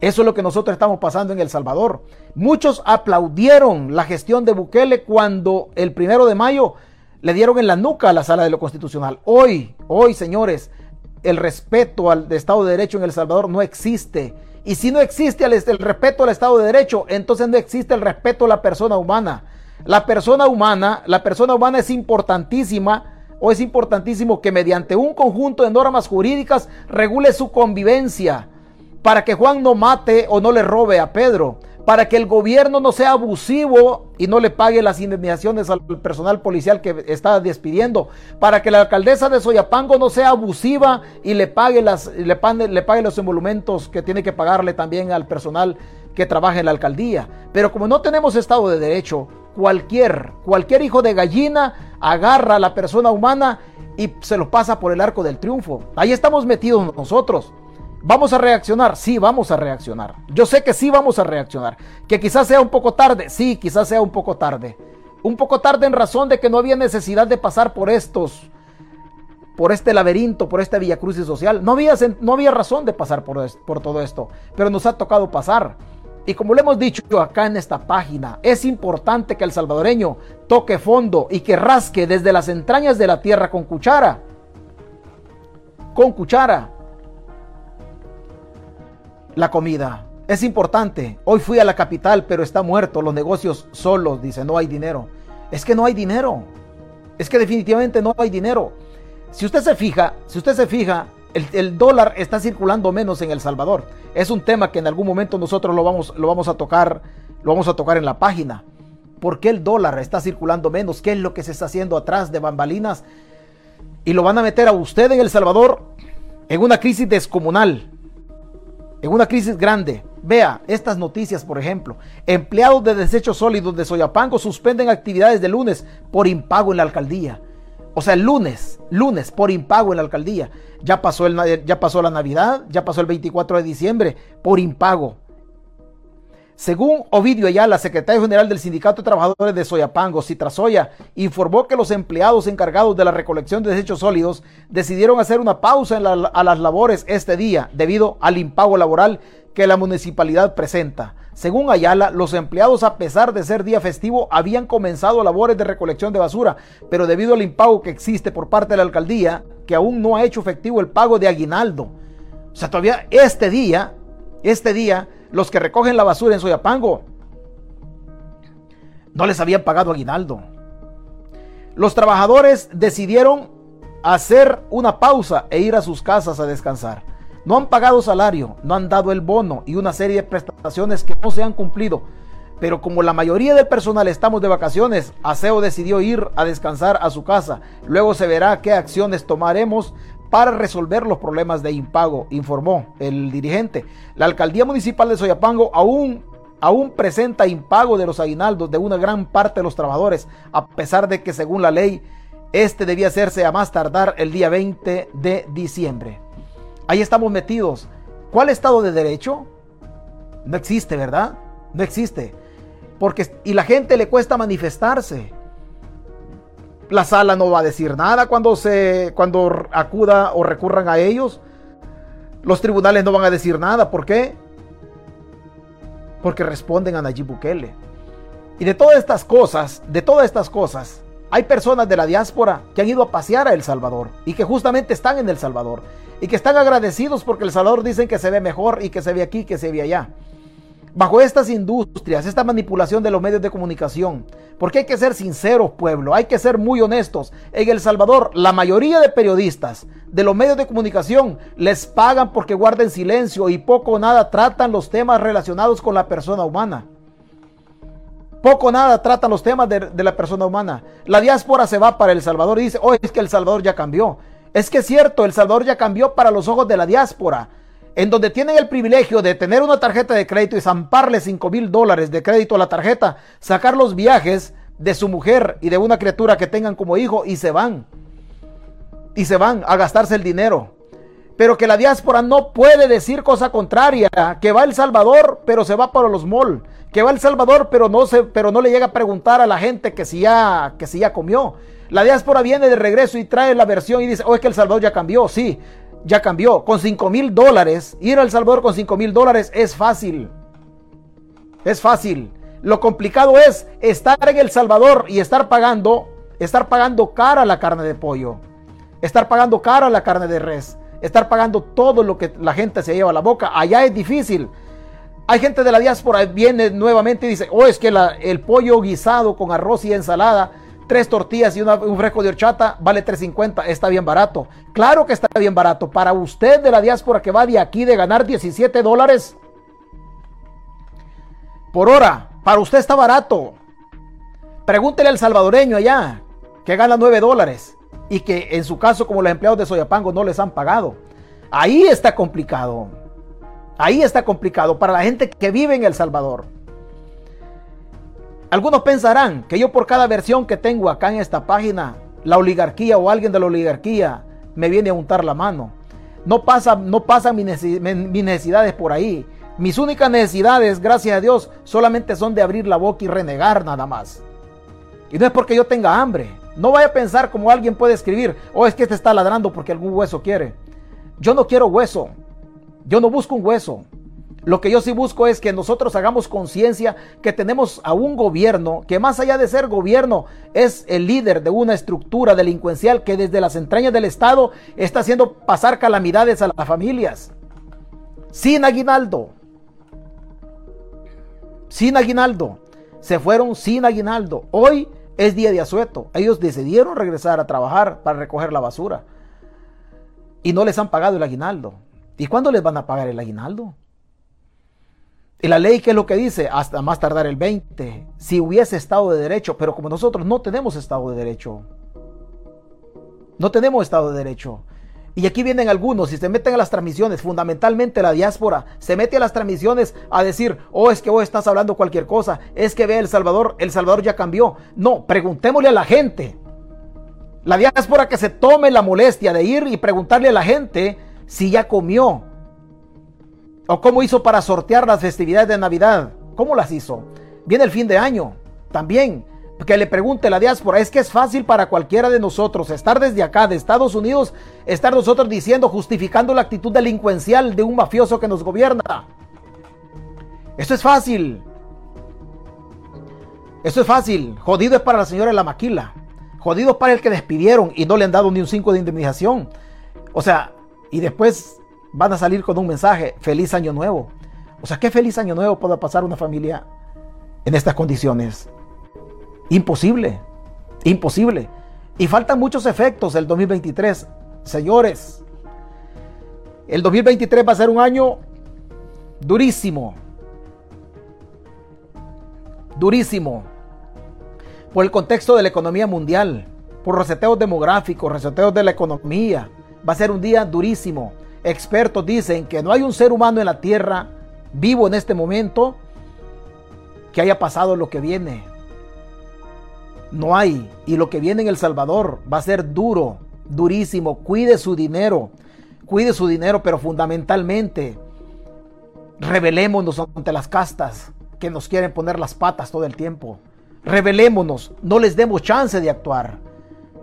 Eso es lo que nosotros estamos pasando en El Salvador. Muchos aplaudieron la gestión de Bukele cuando el primero de mayo le dieron en la nuca a la sala de lo constitucional. Hoy, hoy, señores, el respeto al Estado de Derecho en El Salvador no existe. Y si no existe el, respeto al Estado de Derecho, entonces no existe el respeto a la persona humana. La persona humana, la persona humana es importantísima o es importantísimo que mediante un conjunto de normas jurídicas regule su convivencia para que Juan no mate o no le robe a Pedro, para que el gobierno no sea abusivo y no le pague las indemnizaciones al personal policial que está despidiendo, para que la alcaldesa de Soyapango no sea abusiva y le pague, las, le, le pague los emolumentos que tiene que pagarle también al personal que trabaja en la alcaldía. Pero como no tenemos Estado de Derecho, cualquier, cualquier hijo de gallina agarra a la persona humana y se lo pasa por el arco del triunfo. Ahí estamos metidos nosotros. ¿Vamos a reaccionar? Sí, vamos a reaccionar. Yo sé que sí vamos a reaccionar. Que quizás sea un poco tarde. Sí, quizás sea un poco tarde. Un poco tarde en razón de que no había necesidad de pasar por estos, por este laberinto, por esta Villa Cruz social. No había, no había razón de pasar por, por todo esto. Pero nos ha tocado pasar. Y como le hemos dicho acá en esta página, es importante que el salvadoreño toque fondo y que rasque desde las entrañas de la tierra con cuchara. Con cuchara la comida. Es importante. Hoy fui a la capital, pero está muerto. Los negocios solos, dice, no hay dinero. Es que no hay dinero. Es que definitivamente no hay dinero. Si usted se fija, si usted se fija, el, dólar está circulando menos en El Salvador. Es un tema que en algún momento nosotros lo vamos, lo vamos a tocar, lo vamos a tocar en la página. ¿Por qué el dólar está circulando menos? ¿Qué es lo que se está haciendo atrás de bambalinas? Y lo van a meter a usted en El Salvador en una crisis descomunal en una crisis grande. Vea estas noticias, por ejemplo. Empleados de desechos sólidos de Soyapango suspenden actividades de lunes por impago en la alcaldía. O sea, el lunes, lunes por impago en la alcaldía. Ya pasó, el, ya pasó la Navidad, ya pasó el 24 de diciembre por impago. Según Ovidio Ayala, secretario general del Sindicato de Trabajadores de Soyapango, Citrasoya, informó que los empleados encargados de la recolección de desechos sólidos decidieron hacer una pausa en a las labores este día debido al impago laboral que la municipalidad presenta. Según Ayala, los empleados, a pesar de ser día festivo, habían comenzado labores de recolección de basura, pero debido al impago que existe por parte de la alcaldía, que aún no ha hecho efectivo el pago de aguinaldo. O sea, todavía este día, este día, los que recogen la basura en Soyapango no les habían pagado aguinaldo. Los trabajadores decidieron hacer una pausa e ir a sus casas a descansar. No han pagado salario, no han dado el bono y una serie de prestaciones que no se han cumplido. Pero como la mayoría del personal estamos de vacaciones, Aseo decidió ir a descansar a su casa. Luego se verá qué acciones tomaremos para resolver los problemas de impago, informó el dirigente. La alcaldía municipal de Soyapango aún, aún presenta impago de los aguinaldos de una gran parte de los trabajadores, a pesar de que según la ley, este debía hacerse a más tardar el día 20 de diciembre. Ahí estamos metidos. ¿Cuál Estado de Derecho? No existe, ¿verdad? No existe. Porque, y la gente le cuesta manifestarse. La sala no va a decir nada cuando, se, cuando acuda o recurran a ellos. Los tribunales no van a decir nada. ¿Por qué? Porque responden a Nayib Bukele. Y de todas estas cosas, de todas estas cosas, hay personas de la diáspora que han ido a pasear a El Salvador y que justamente están en El Salvador y que están agradecidos porque El Salvador dicen que se ve mejor y que se ve aquí, que se ve allá. Bajo estas industrias, esta manipulación de los medios de comunicación, porque hay que ser sinceros, pueblo, hay que ser muy honestos. En El Salvador, la mayoría de periodistas de los medios de comunicación les pagan porque guarden silencio y poco o nada tratan los temas relacionados con la persona humana. Poco o nada tratan los temas de, de, la persona humana. La diáspora se va para El Salvador y dice, oh, es que El Salvador ya cambió. Es que es cierto, El Salvador ya cambió para los ojos de la diáspora en donde tienen el privilegio de tener una tarjeta de crédito y zamparle 5 mil dólares de crédito a la tarjeta, sacar los viajes de su mujer y de una criatura que tengan como hijo y se van. Y se van a gastarse el dinero. Pero que la diáspora no puede decir cosa contraria, que va El Salvador, pero se va para los malls, que va El Salvador, pero no se, pero no le llega a preguntar a la gente que si ya, que si ya comió. La diáspora viene de regreso y trae la versión y dice, oh, es que El Salvador ya cambió, sí, ya cambió. Con 5 mil dólares, ir a El Salvador con 5 mil dólares es fácil. Es fácil. Lo complicado es estar en El Salvador y estar pagando, estar pagando cara la carne de pollo, estar pagando cara la carne de res, estar pagando todo lo que la gente se lleva a la boca. Allá es difícil. Hay gente de la diáspora viene nuevamente y dice, oh, es que el pollo guisado con arroz y ensalada tres tortillas y un fresco de horchata vale 3.50, está bien barato. Claro que está bien barato. Para usted de la diáspora que va de aquí de ganar 17 dólares por hora, para usted está barato. Pregúntele al salvadoreño allá que gana 9 dólares y que en su caso como los empleados de Soyapango no les han pagado. Ahí está complicado. Ahí está complicado para la gente que vive en El Salvador. Algunos pensarán que yo por cada versión que tengo acá en esta página, la oligarquía o alguien de la oligarquía me viene a untar la mano. No, pasa, no pasan mis necesidades por ahí. Mis únicas necesidades, gracias a Dios, solamente son de abrir la boca y renegar nada más. Y no es porque yo tenga hambre. No vaya a pensar como alguien puede escribir, o oh, es que este está ladrando porque algún hueso quiere. Yo no quiero hueso. Yo no busco un hueso. Lo que yo sí busco es que nosotros hagamos conciencia que tenemos a un gobierno que más allá de ser gobierno es el líder de una estructura delincuencial que desde las entrañas del Estado está haciendo pasar calamidades a las familias. Sin aguinaldo. Sin aguinaldo. Se fueron sin aguinaldo. Hoy es día de asueto. Ellos decidieron regresar a trabajar para recoger la basura. Y no les han pagado el aguinaldo. ¿Y cuándo les van a pagar el aguinaldo? Y la ley, ¿qué es lo que dice? Hasta más tardar el 20. Si hubiese Estado de Derecho, pero como nosotros no tenemos Estado de Derecho. No tenemos Estado de Derecho. Y aquí vienen algunos y se meten a las transmisiones, fundamentalmente la diáspora, se mete a las transmisiones a decir, oh, es que vos estás hablando cualquier cosa, es que ve El Salvador, El Salvador ya cambió. No, preguntémosle a la gente. La diáspora que se tome la molestia de ir y preguntarle a la gente si ya comió, ¿O cómo hizo para sortear las festividades de Navidad? ¿Cómo las hizo? Viene el fin de año. También, que le pregunte la diáspora, es que es fácil para cualquiera de nosotros estar desde acá, de Estados Unidos, estar nosotros diciendo, justificando la actitud delincuencial de un mafioso que nos gobierna. Eso es fácil. Eso es fácil. Jodido es para la señora de la maquila. Jodidos para el que despidieron y no le han dado ni un 5 de indemnización. O sea, y después van a salir con un mensaje, feliz año nuevo. O sea, ¿qué feliz año nuevo puede pasar una familia en estas condiciones? Imposible, imposible. Y faltan muchos efectos del 2023. Señores, el 2023 va a ser un año durísimo. Durísimo. Por el contexto de la economía mundial, por reseteos demográficos, reseteos de la economía. Va a ser un día durísimo. Expertos dicen que no hay un ser humano en la tierra vivo en este momento que haya pasado lo que viene. No hay. Y lo que viene en El Salvador va a ser duro, durísimo. Cuide su dinero. Cuide su dinero, pero fundamentalmente revelémonos ante las castas que nos quieren poner las patas todo el tiempo. Revelémonos, no les demos chance de actuar.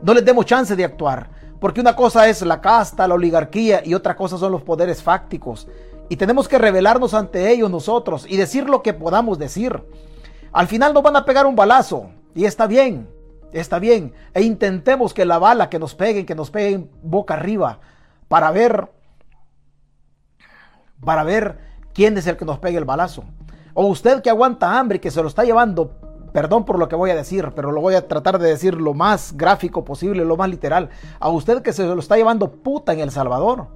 No les demos chance de actuar. Porque una cosa es la casta, la oligarquía y otra cosa son los poderes fácticos. Y tenemos que revelarnos ante ellos nosotros y decir lo que podamos decir. Al final nos van a pegar un balazo. Y está bien, está bien. E intentemos que la bala que nos peguen, que nos peguen boca arriba, para ver, para ver quién es el que nos pegue el balazo. O usted que aguanta hambre y que se lo está llevando, perdón por lo que voy a decir, pero lo voy a tratar de decir lo más gráfico posible, lo más literal. A usted que se lo está llevando puta en El Salvador.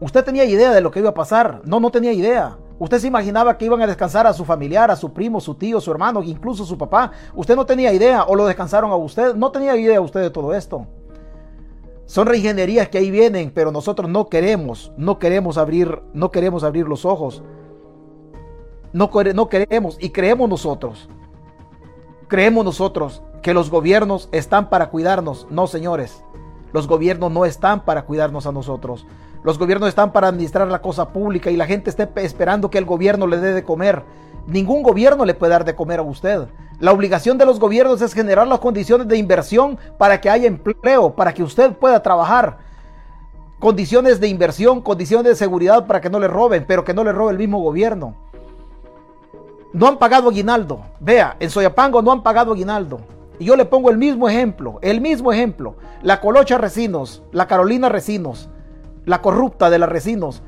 Usted tenía idea de lo que iba a pasar. No, no tenía idea. Usted se imaginaba que iban a descansar a su familiar, a su primo, su tío, su hermano, incluso su papá. Usted no tenía idea o lo descansaron a usted. No tenía idea usted de todo esto. Son reingenierías que ahí vienen, pero nosotros no queremos, no queremos abrir, no queremos abrir los ojos. No, no queremos y creemos nosotros. Creemos nosotros que los gobiernos están para cuidarnos. No, señores. Los gobiernos no están para cuidarnos a nosotros. Los gobiernos están para administrar la cosa pública y la gente está esperando que el gobierno le dé de comer. Ningún gobierno le puede dar de comer a usted. La obligación de los gobiernos es generar las condiciones de inversión para que haya empleo, para que usted pueda trabajar. Condiciones de inversión, condiciones de seguridad para que no le roben, pero que no le robe el mismo gobierno. No han pagado aguinaldo. Vea, en Soyapango no han pagado aguinaldo. Y yo le pongo el mismo ejemplo, el mismo ejemplo. La Colocha Recinos, la Carolina Recinos, la corrupta de las Recinos,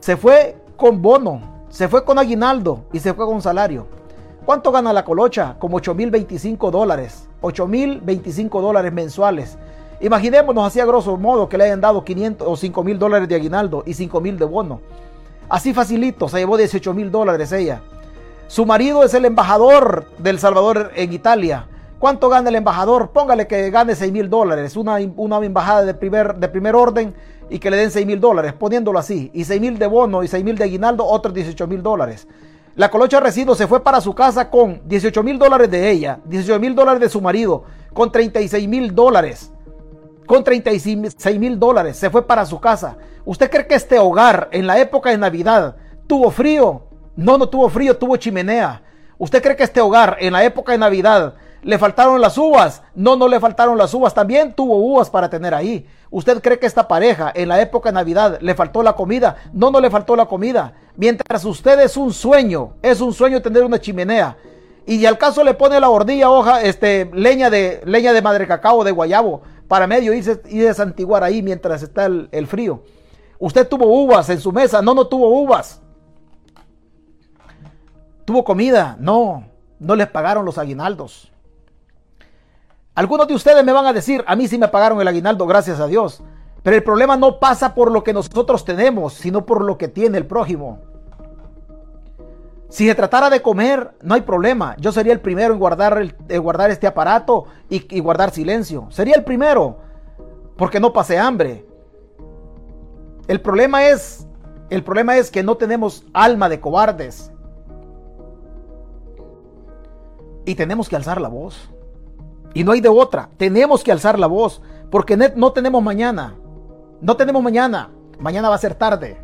se fue con bono, se fue con aguinaldo y se fue con salario. ¿Cuánto gana la colocha? Como 8 mil 25 dólares. 8 mil 25 dólares mensuales. Imaginémonos así a grosso modo que le hayan dado 500 o 5 mil dólares de aguinaldo y 5 mil de bono. Así facilito, se llevó 18 mil dólares ella. Su marido es el embajador del Salvador en Italia. ¿Cuánto gana el embajador? Póngale que gane 6 mil dólares. Una, una embajada de primer, de primer orden y que le den 6 mil dólares, poniéndolo así, y 6 mil de bono y 6 mil de aguinaldo, otros 18 mil dólares. La colocha residuo se fue para su casa con 18 mil dólares de ella, 18 mil dólares de su marido, con 36 mil dólares. Con 36 mil dólares se fue para su casa. ¿Usted cree que este hogar en la época de Navidad tuvo frío? No, no tuvo frío, tuvo chimenea. ¿Usted cree que este hogar en la época de Navidad ¿Le faltaron las uvas? No, no le faltaron las uvas. También tuvo uvas para tener ahí. ¿Usted cree que esta pareja en la época de Navidad le faltó la comida? No, no le faltó la comida. Mientras usted es un sueño, es un sueño tener una chimenea. Y al caso le pone la hornilla, hoja, este, leña de, leña de madre cacao, de guayabo, para medio y desantiguar ahí mientras está el frío. Usted tuvo uvas en su mesa. No, no tuvo uvas. ¿Tuvo comida? No, no les pagaron los aguinaldos. Algunos de ustedes me van a decir, a mí sí me pagaron el aguinaldo, gracias a Dios. Pero el problema no pasa por lo que nosotros tenemos, sino por lo que tiene el prójimo. Si se tratara de comer, no hay problema. Yo sería el primero en guardar, guardar este aparato y, y guardar silencio. Sería el primero, porque no pasé hambre. El problema es, el problema es que no tenemos alma de cobardes. Y tenemos que alzar la voz. Y no hay de otra. Tenemos que alzar la voz. Porque no tenemos mañana. No tenemos mañana. Mañana va a ser tarde.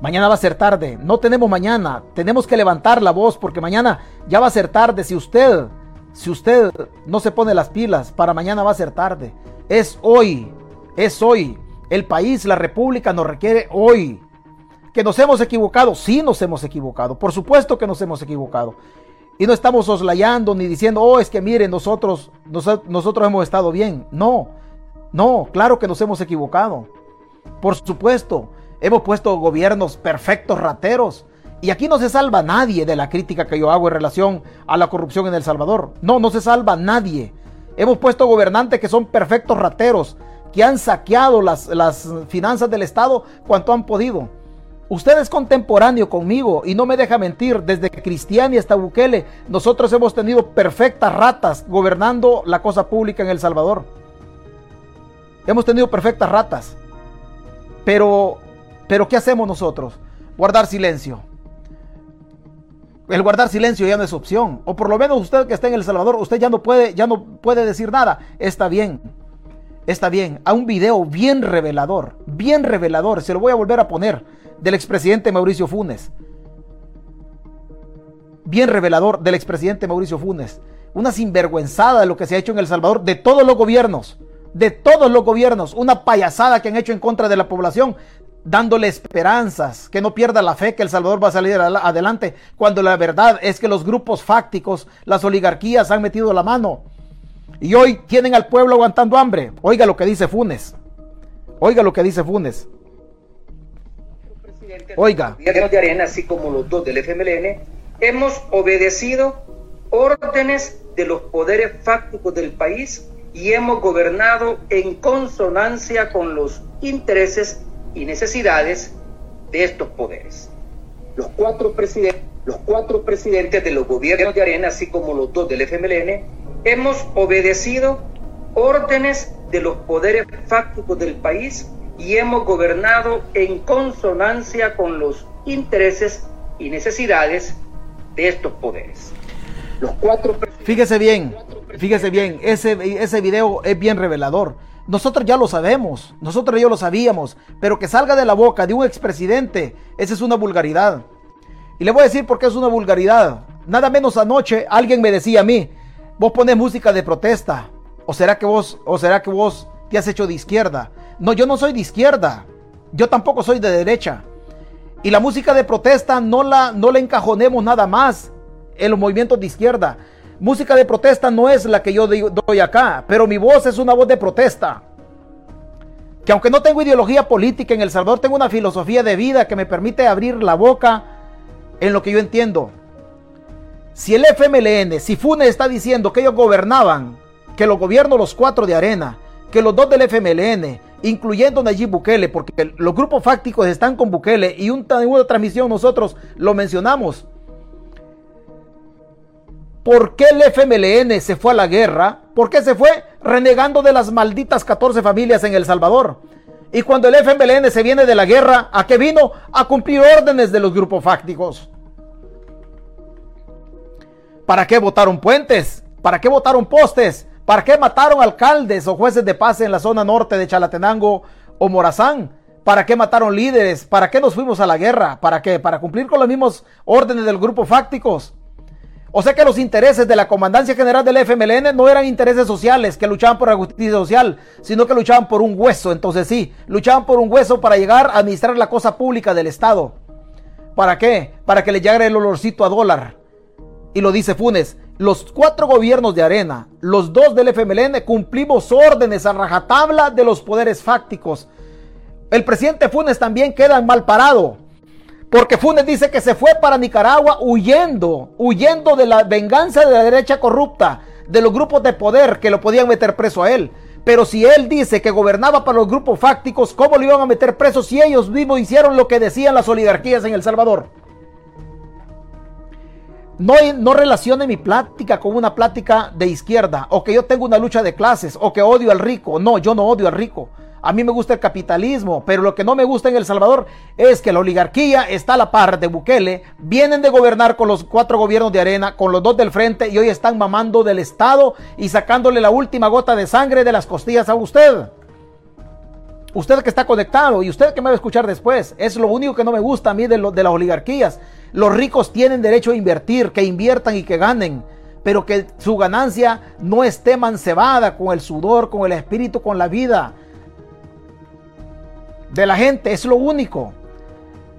Mañana va a ser tarde. No tenemos mañana. Tenemos que levantar la voz porque mañana ya va a ser tarde. Si usted, si usted no se pone las pilas, para mañana va a ser tarde. Es hoy. Es hoy. El país, la república nos requiere hoy. Que nos hemos equivocado. Sí nos hemos equivocado. Por supuesto que nos hemos equivocado. Y no estamos soslayando ni diciendo, oh, es que miren, nosotros, nosotros hemos estado bien. No, no, claro que nos hemos equivocado. Por supuesto, hemos puesto gobiernos perfectos, rateros. Y aquí no se salva nadie de la crítica que yo hago en relación a la corrupción en El Salvador. No, no se salva nadie. Hemos puesto gobernantes que son perfectos rateros, que han saqueado las, las finanzas del Estado cuanto han podido. Usted es contemporáneo conmigo y no me deja mentir, desde Cristiani hasta Bukele, nosotros hemos tenido perfectas ratas gobernando la cosa pública en El Salvador. Hemos tenido perfectas ratas. Pero, pero ¿qué hacemos nosotros? Guardar silencio. El guardar silencio ya no es opción. O por lo menos usted que está en El Salvador, usted ya no puede, ya no puede decir nada. Está bien. Está bien. A un video bien revelador. Bien revelador. Se lo voy a volver a poner del expresidente Mauricio Funes. Bien revelador del expresidente Mauricio Funes. Una sinvergüenzada de lo que se ha hecho en El Salvador de todos los gobiernos. De todos los gobiernos. Una payasada que han hecho en contra de la población. Dándole esperanzas, que no pierda la fe que El Salvador va a salir adelante, cuando la verdad es que los grupos fácticos, las oligarquías han metido la mano. Y hoy tienen al pueblo aguantando hambre. Oiga lo que dice Funes. Oiga lo que dice Funes. Oiga. Gobiernos de Arena, así como los dos del FMLN, hemos obedecido órdenes de los poderes fácticos del país y hemos gobernado en consonancia con los intereses y necesidades de estos poderes. Los cuatro, presidentes, los cuatro presidentes de los gobiernos de Arena, así como los dos del FMLN, hemos obedecido órdenes de los poderes fácticos del país y hemos gobernado en consonancia con los intereses y necesidades de estos poderes. Los cuatro fíjese bien, fíjese bien, ese, ese video es bien revelador. Nosotros ya lo sabemos, nosotros ya lo sabíamos, pero que salga de la boca de un expresidente, esa es una vulgaridad. Y le voy a decir por qué es una vulgaridad. Nada menos anoche alguien me decía a mí, vos pones música de protesta, o será que vos, o será que vos te has hecho de izquierda. No, yo no soy de izquierda. Yo tampoco soy de derecha. Y la música de protesta no la, no la encajonemos nada más en los movimientos de izquierda. Música de protesta no es la que yo doy acá, pero mi voz es una voz de protesta. Que aunque no tengo ideología política en El Salvador, tengo una filosofía de vida que me permite abrir la boca en lo que yo entiendo. Si el FMLN, si FUNE está diciendo que ellos gobernaban, que los gobiernos los cuatro de arena, que los dos del FMLN, incluyendo Nayib Bukele, porque los grupos fácticos están con Bukele y en una transmisión nosotros lo mencionamos. ¿Por qué el FMLN se fue a la guerra? ¿Por qué se fue renegando de las malditas 14 familias en El Salvador? Y cuando el FMLN se viene de la guerra, ¿a qué vino? A cumplir órdenes de los grupos fácticos. ¿Para qué votaron puentes? ¿Para qué votaron postes? ¿Para qué mataron alcaldes o jueces de paz en la zona norte de Chalatenango o Morazán? ¿Para qué mataron líderes? ¿Para qué nos fuimos a la guerra? ¿Para qué? ¿Para cumplir con los mismos órdenes del grupo fácticos? O sea que los intereses de la Comandancia General del FMLN no eran intereses sociales que luchaban por la justicia social, sino que luchaban por un hueso. Entonces sí, luchaban por un hueso para llegar a administrar la cosa pública del Estado. ¿Para qué? Para que le llegara el olorcito a dólar. Y lo dice Funes, los cuatro gobiernos de Arena, los dos del FMLN, cumplimos órdenes a rajatabla de los poderes fácticos. El presidente Funes también queda mal parado. Porque Funes dice que se fue para Nicaragua huyendo, huyendo de la venganza de la derecha corrupta, de los grupos de poder que lo podían meter preso a él. Pero si él dice que gobernaba para los grupos fácticos, ¿cómo lo iban a meter preso si ellos mismos hicieron lo que decían las oligarquías en El Salvador? No, relacione mi plática con una plática de izquierda, o que yo tengo una lucha de clases, o que odio al rico. No, yo no odio al rico. A mí me gusta el capitalismo, pero lo que no me gusta en El Salvador es que la oligarquía está a la par de Bukele, vienen de gobernar con los cuatro gobiernos de arena, con los dos del frente, y hoy están mamando del Estado y sacándole la última gota de sangre de las costillas a usted. Usted que está conectado y usted que me va a escuchar después, es lo único que no me gusta a mí de las oligarquías. Los ricos tienen derecho a invertir, que inviertan y que ganen, pero que su ganancia no esté mancebada con el sudor, con el espíritu, con la vida de la gente. Es lo único.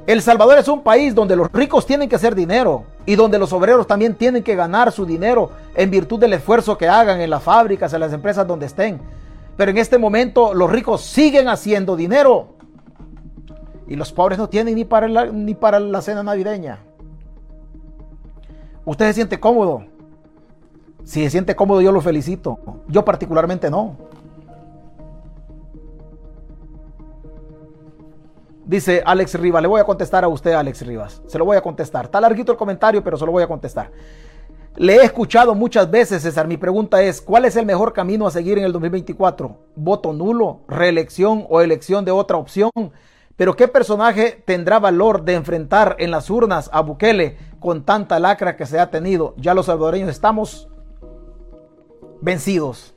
El Salvador es un país donde los ricos tienen que hacer dinero, y donde los obreros también tienen que ganar su dinero en virtud del esfuerzo que hagan en las fábricas, en las empresas donde estén. Pero en este momento los ricos siguen haciendo dinero y los pobres no tienen ni para la, ni para la cena navideña. ¿Usted se siente cómodo? Si se siente cómodo yo lo felicito. Yo particularmente no. Dice Alex Rivas, le voy a contestar a usted, Alex Rivas. Se lo voy a contestar. Está larguito el comentario, pero se lo voy a contestar. Le he escuchado muchas veces, César. Mi pregunta es, ¿cuál es el mejor camino a seguir en el 2024? ¿Voto nulo, reelección o elección de otra opción? Pero ¿qué personaje tendrá valor de enfrentar en las urnas a Bukele con tanta lacra que se ha tenido? Ya los salvadoreños estamos vencidos.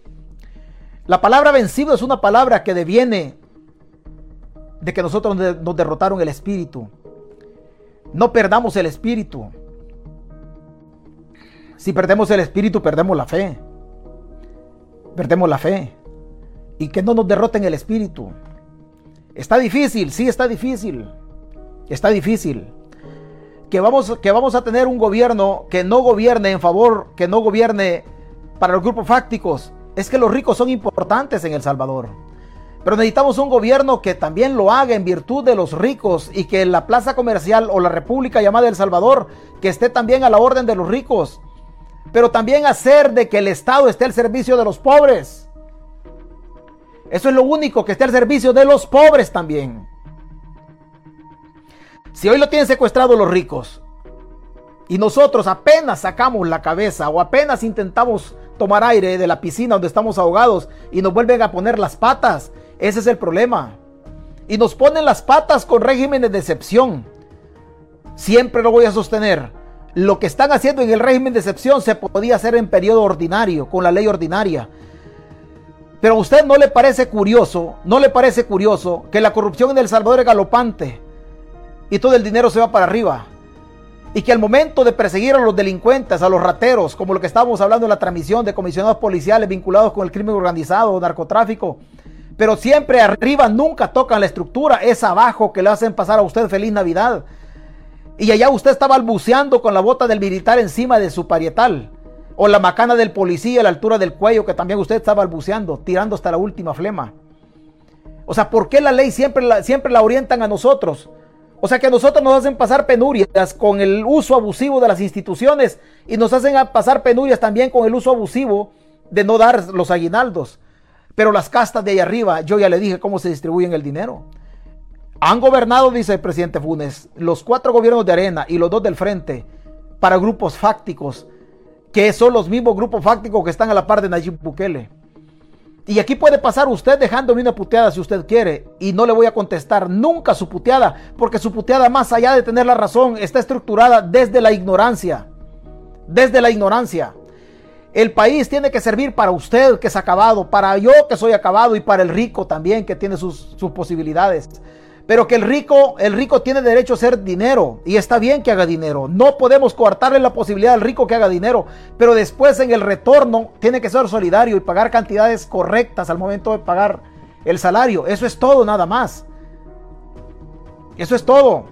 La palabra vencido es una palabra que deviene de que nosotros nos derrotaron el espíritu. No perdamos el espíritu. Si perdemos el espíritu, perdemos la fe. Perdemos la fe. Y que no nos derroten el espíritu. Está difícil, sí está difícil. Está difícil. Que vamos, que vamos a tener un gobierno que no gobierne en favor, que no gobierne para los grupos fácticos. Es que los ricos son importantes en El Salvador. Pero necesitamos un gobierno que también lo haga en virtud de los ricos y que la plaza comercial o la república llamada El Salvador, que esté también a la orden de los ricos. Pero también hacer de que el Estado esté al servicio de los pobres. Eso es lo único, que esté al servicio de los pobres también. Si hoy lo tienen secuestrado los ricos y nosotros apenas sacamos la cabeza o apenas intentamos tomar aire de la piscina donde estamos ahogados y nos vuelven a poner las patas ese es el problema. Y nos ponen las patas con regímenes de excepción. Siempre lo voy a sostener. Lo que están haciendo en el régimen de excepción se podía hacer en periodo ordinario, con la ley ordinaria. Pero a usted no le parece curioso, no le parece curioso que la corrupción en El Salvador es galopante y todo el dinero se va para arriba. Y que al momento de perseguir a los delincuentes, a los rateros, como lo que estábamos hablando en la transmisión de comisionados policiales vinculados con el crimen organizado, narcotráfico, pero siempre arriba nunca tocan la estructura, es abajo que le hacen pasar a usted feliz Navidad. Y allá usted está balbuceando con la bota del militar encima de su parietal. O la macana del policía a la altura del cuello que también usted está balbuceando, tirando hasta la última flema. O sea, ¿por qué la ley siempre la, siempre la orientan a nosotros? O sea, que a nosotros nos hacen pasar penurias con el uso abusivo de las instituciones y nos hacen pasar penurias también con el uso abusivo de no dar los aguinaldos. Pero las castas de ahí arriba, yo ya le dije cómo se distribuyen el dinero. Han gobernado, dice el presidente Funes, los cuatro gobiernos de arena y los dos del frente para grupos fácticos, que son los mismos grupos fácticos que están a la par de Nayib Bukele. Y aquí puede pasar usted dejándome una puteada si usted quiere, y no le voy a contestar nunca su puteada, porque su puteada, más allá de tener la razón, está estructurada desde la ignorancia. Desde la ignorancia. El país tiene que servir para usted que es acabado, para yo que soy acabado y para el rico también que tiene sus, posibilidades. Pero que el rico, el rico tiene derecho a hacer dinero y está bien que haga dinero. No podemos coartarle la posibilidad al rico que haga dinero, pero después en el retorno tiene que ser solidario y pagar cantidades correctas al momento de pagar el salario. Eso es todo nada más. Eso es todo.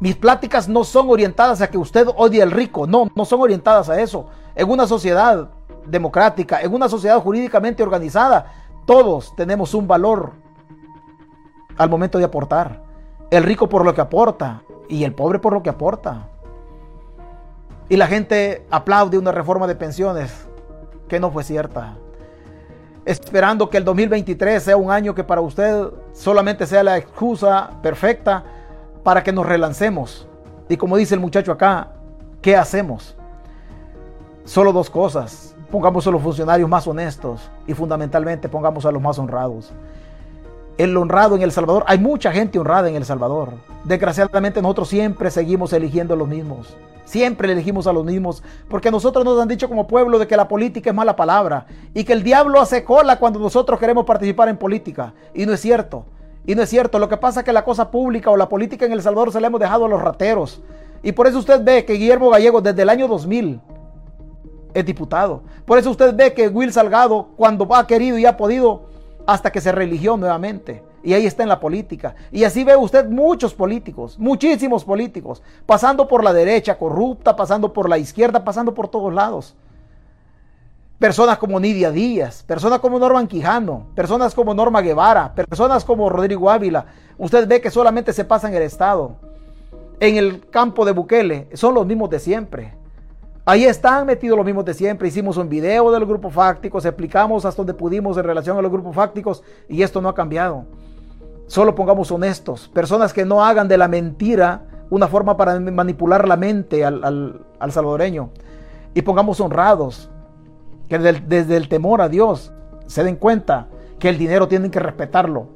Mis pláticas no son orientadas a que usted odie al rico, no, no son orientadas a eso en una sociedad democrática, en una sociedad jurídicamente organizada, todos tenemos un valor al momento de aportar. El rico por lo que aporta y el pobre por lo que aporta. Y la gente aplaude una reforma de pensiones que no fue cierta. Esperando que el 2023 sea un año que para usted solamente sea la excusa perfecta para que nos relancemos. Y como dice el muchacho acá, ¿qué hacemos? Solo dos cosas. Pongamos a los funcionarios más honestos y fundamentalmente pongamos a los más honrados. El honrado en El Salvador, hay mucha gente honrada en El Salvador. Desgraciadamente nosotros siempre seguimos eligiendo a los mismos. Siempre elegimos a los mismos porque nosotros nos han dicho como pueblo de que la política es mala palabra y que el diablo hace cola cuando nosotros queremos participar en política. Y no es cierto. Y no es cierto. Lo que pasa es que la cosa pública o la política en El Salvador se la hemos dejado a los rateros. Y por eso usted ve que Guillermo Gallego desde el año 2000 es diputado. Por eso usted ve que Will Salgado, cuando ha querido y ha podido, hasta que se religió nuevamente, Y ahí está en la política. Y así ve usted muchos políticos, muchísimos políticos, pasando por la derecha corrupta, pasando por la izquierda, pasando por todos lados. Personas como Nidia Díaz, personas como Norman Quijano, personas como Norma Guevara, personas como Rodrigo Ávila. Usted ve que solamente se pasa en el Estado. En el campo de Bukele son los mismos de siempre. Ahí están metidos los mismos de siempre. Hicimos un video de los grupos fácticos, explicamos hasta donde pudimos en relación a los grupos fácticos y esto no ha cambiado. Solo pongamos honestos, personas que no hagan de la mentira una forma para manipular la mente al, salvadoreño. Y pongamos honrados, que desde el temor a Dios se den cuenta que el dinero tienen que respetarlo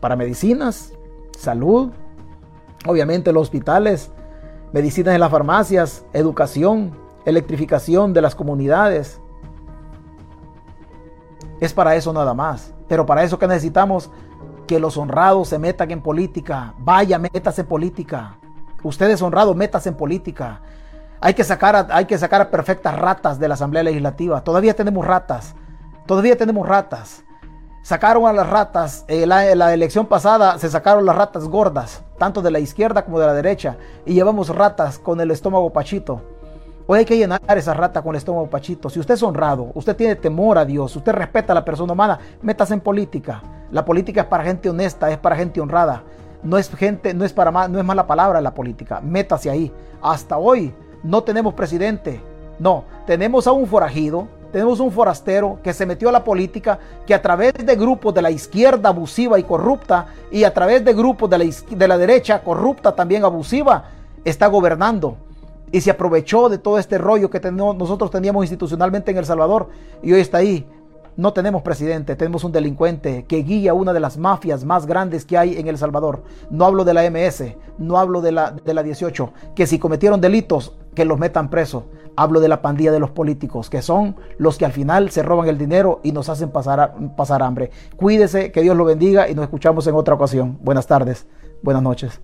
para medicinas, salud, obviamente los hospitales, medicinas en las farmacias, educación, electrificación de las comunidades. Es para eso nada más. Pero para eso que necesitamos que los honrados se metan en política. Vaya, métase en política. Ustedes honrados, métase en política. Hay que, sacar a, hay que sacar perfectas ratas de la Asamblea Legislativa. Todavía tenemos ratas. Todavía tenemos ratas. Sacaron a las ratas, en la, la, elección pasada se sacaron las ratas gordas, tanto de la izquierda como de la derecha, y llevamos ratas con el estómago pachito. Hoy hay que llenar esa rata con el estómago pachito. Si usted es honrado, usted tiene temor a Dios, usted respeta a la persona humana, métase en política. La política es para gente honesta, es para gente honrada. No es gente, no es para no es mala palabra la política. Métase ahí. Hasta hoy no tenemos presidente. No, tenemos a un forajido tenemos un forastero que se metió a la política, que a través de grupos de la izquierda abusiva y corrupta y a través de grupos de la derecha corrupta también abusiva, está gobernando. Y se aprovechó de todo este rollo que nosotros teníamos institucionalmente en El Salvador y hoy está ahí no tenemos presidente, tenemos un delincuente que guía una de las mafias más grandes que hay en El Salvador. No hablo de la MS, no hablo de la, de la 18, que si cometieron delitos, que los metan presos. Hablo de la pandilla de los políticos, que son los que al final se roban el dinero y nos hacen pasar, pasar hambre. Cuídese, que Dios lo bendiga y nos escuchamos en otra ocasión. Buenas tardes, buenas noches.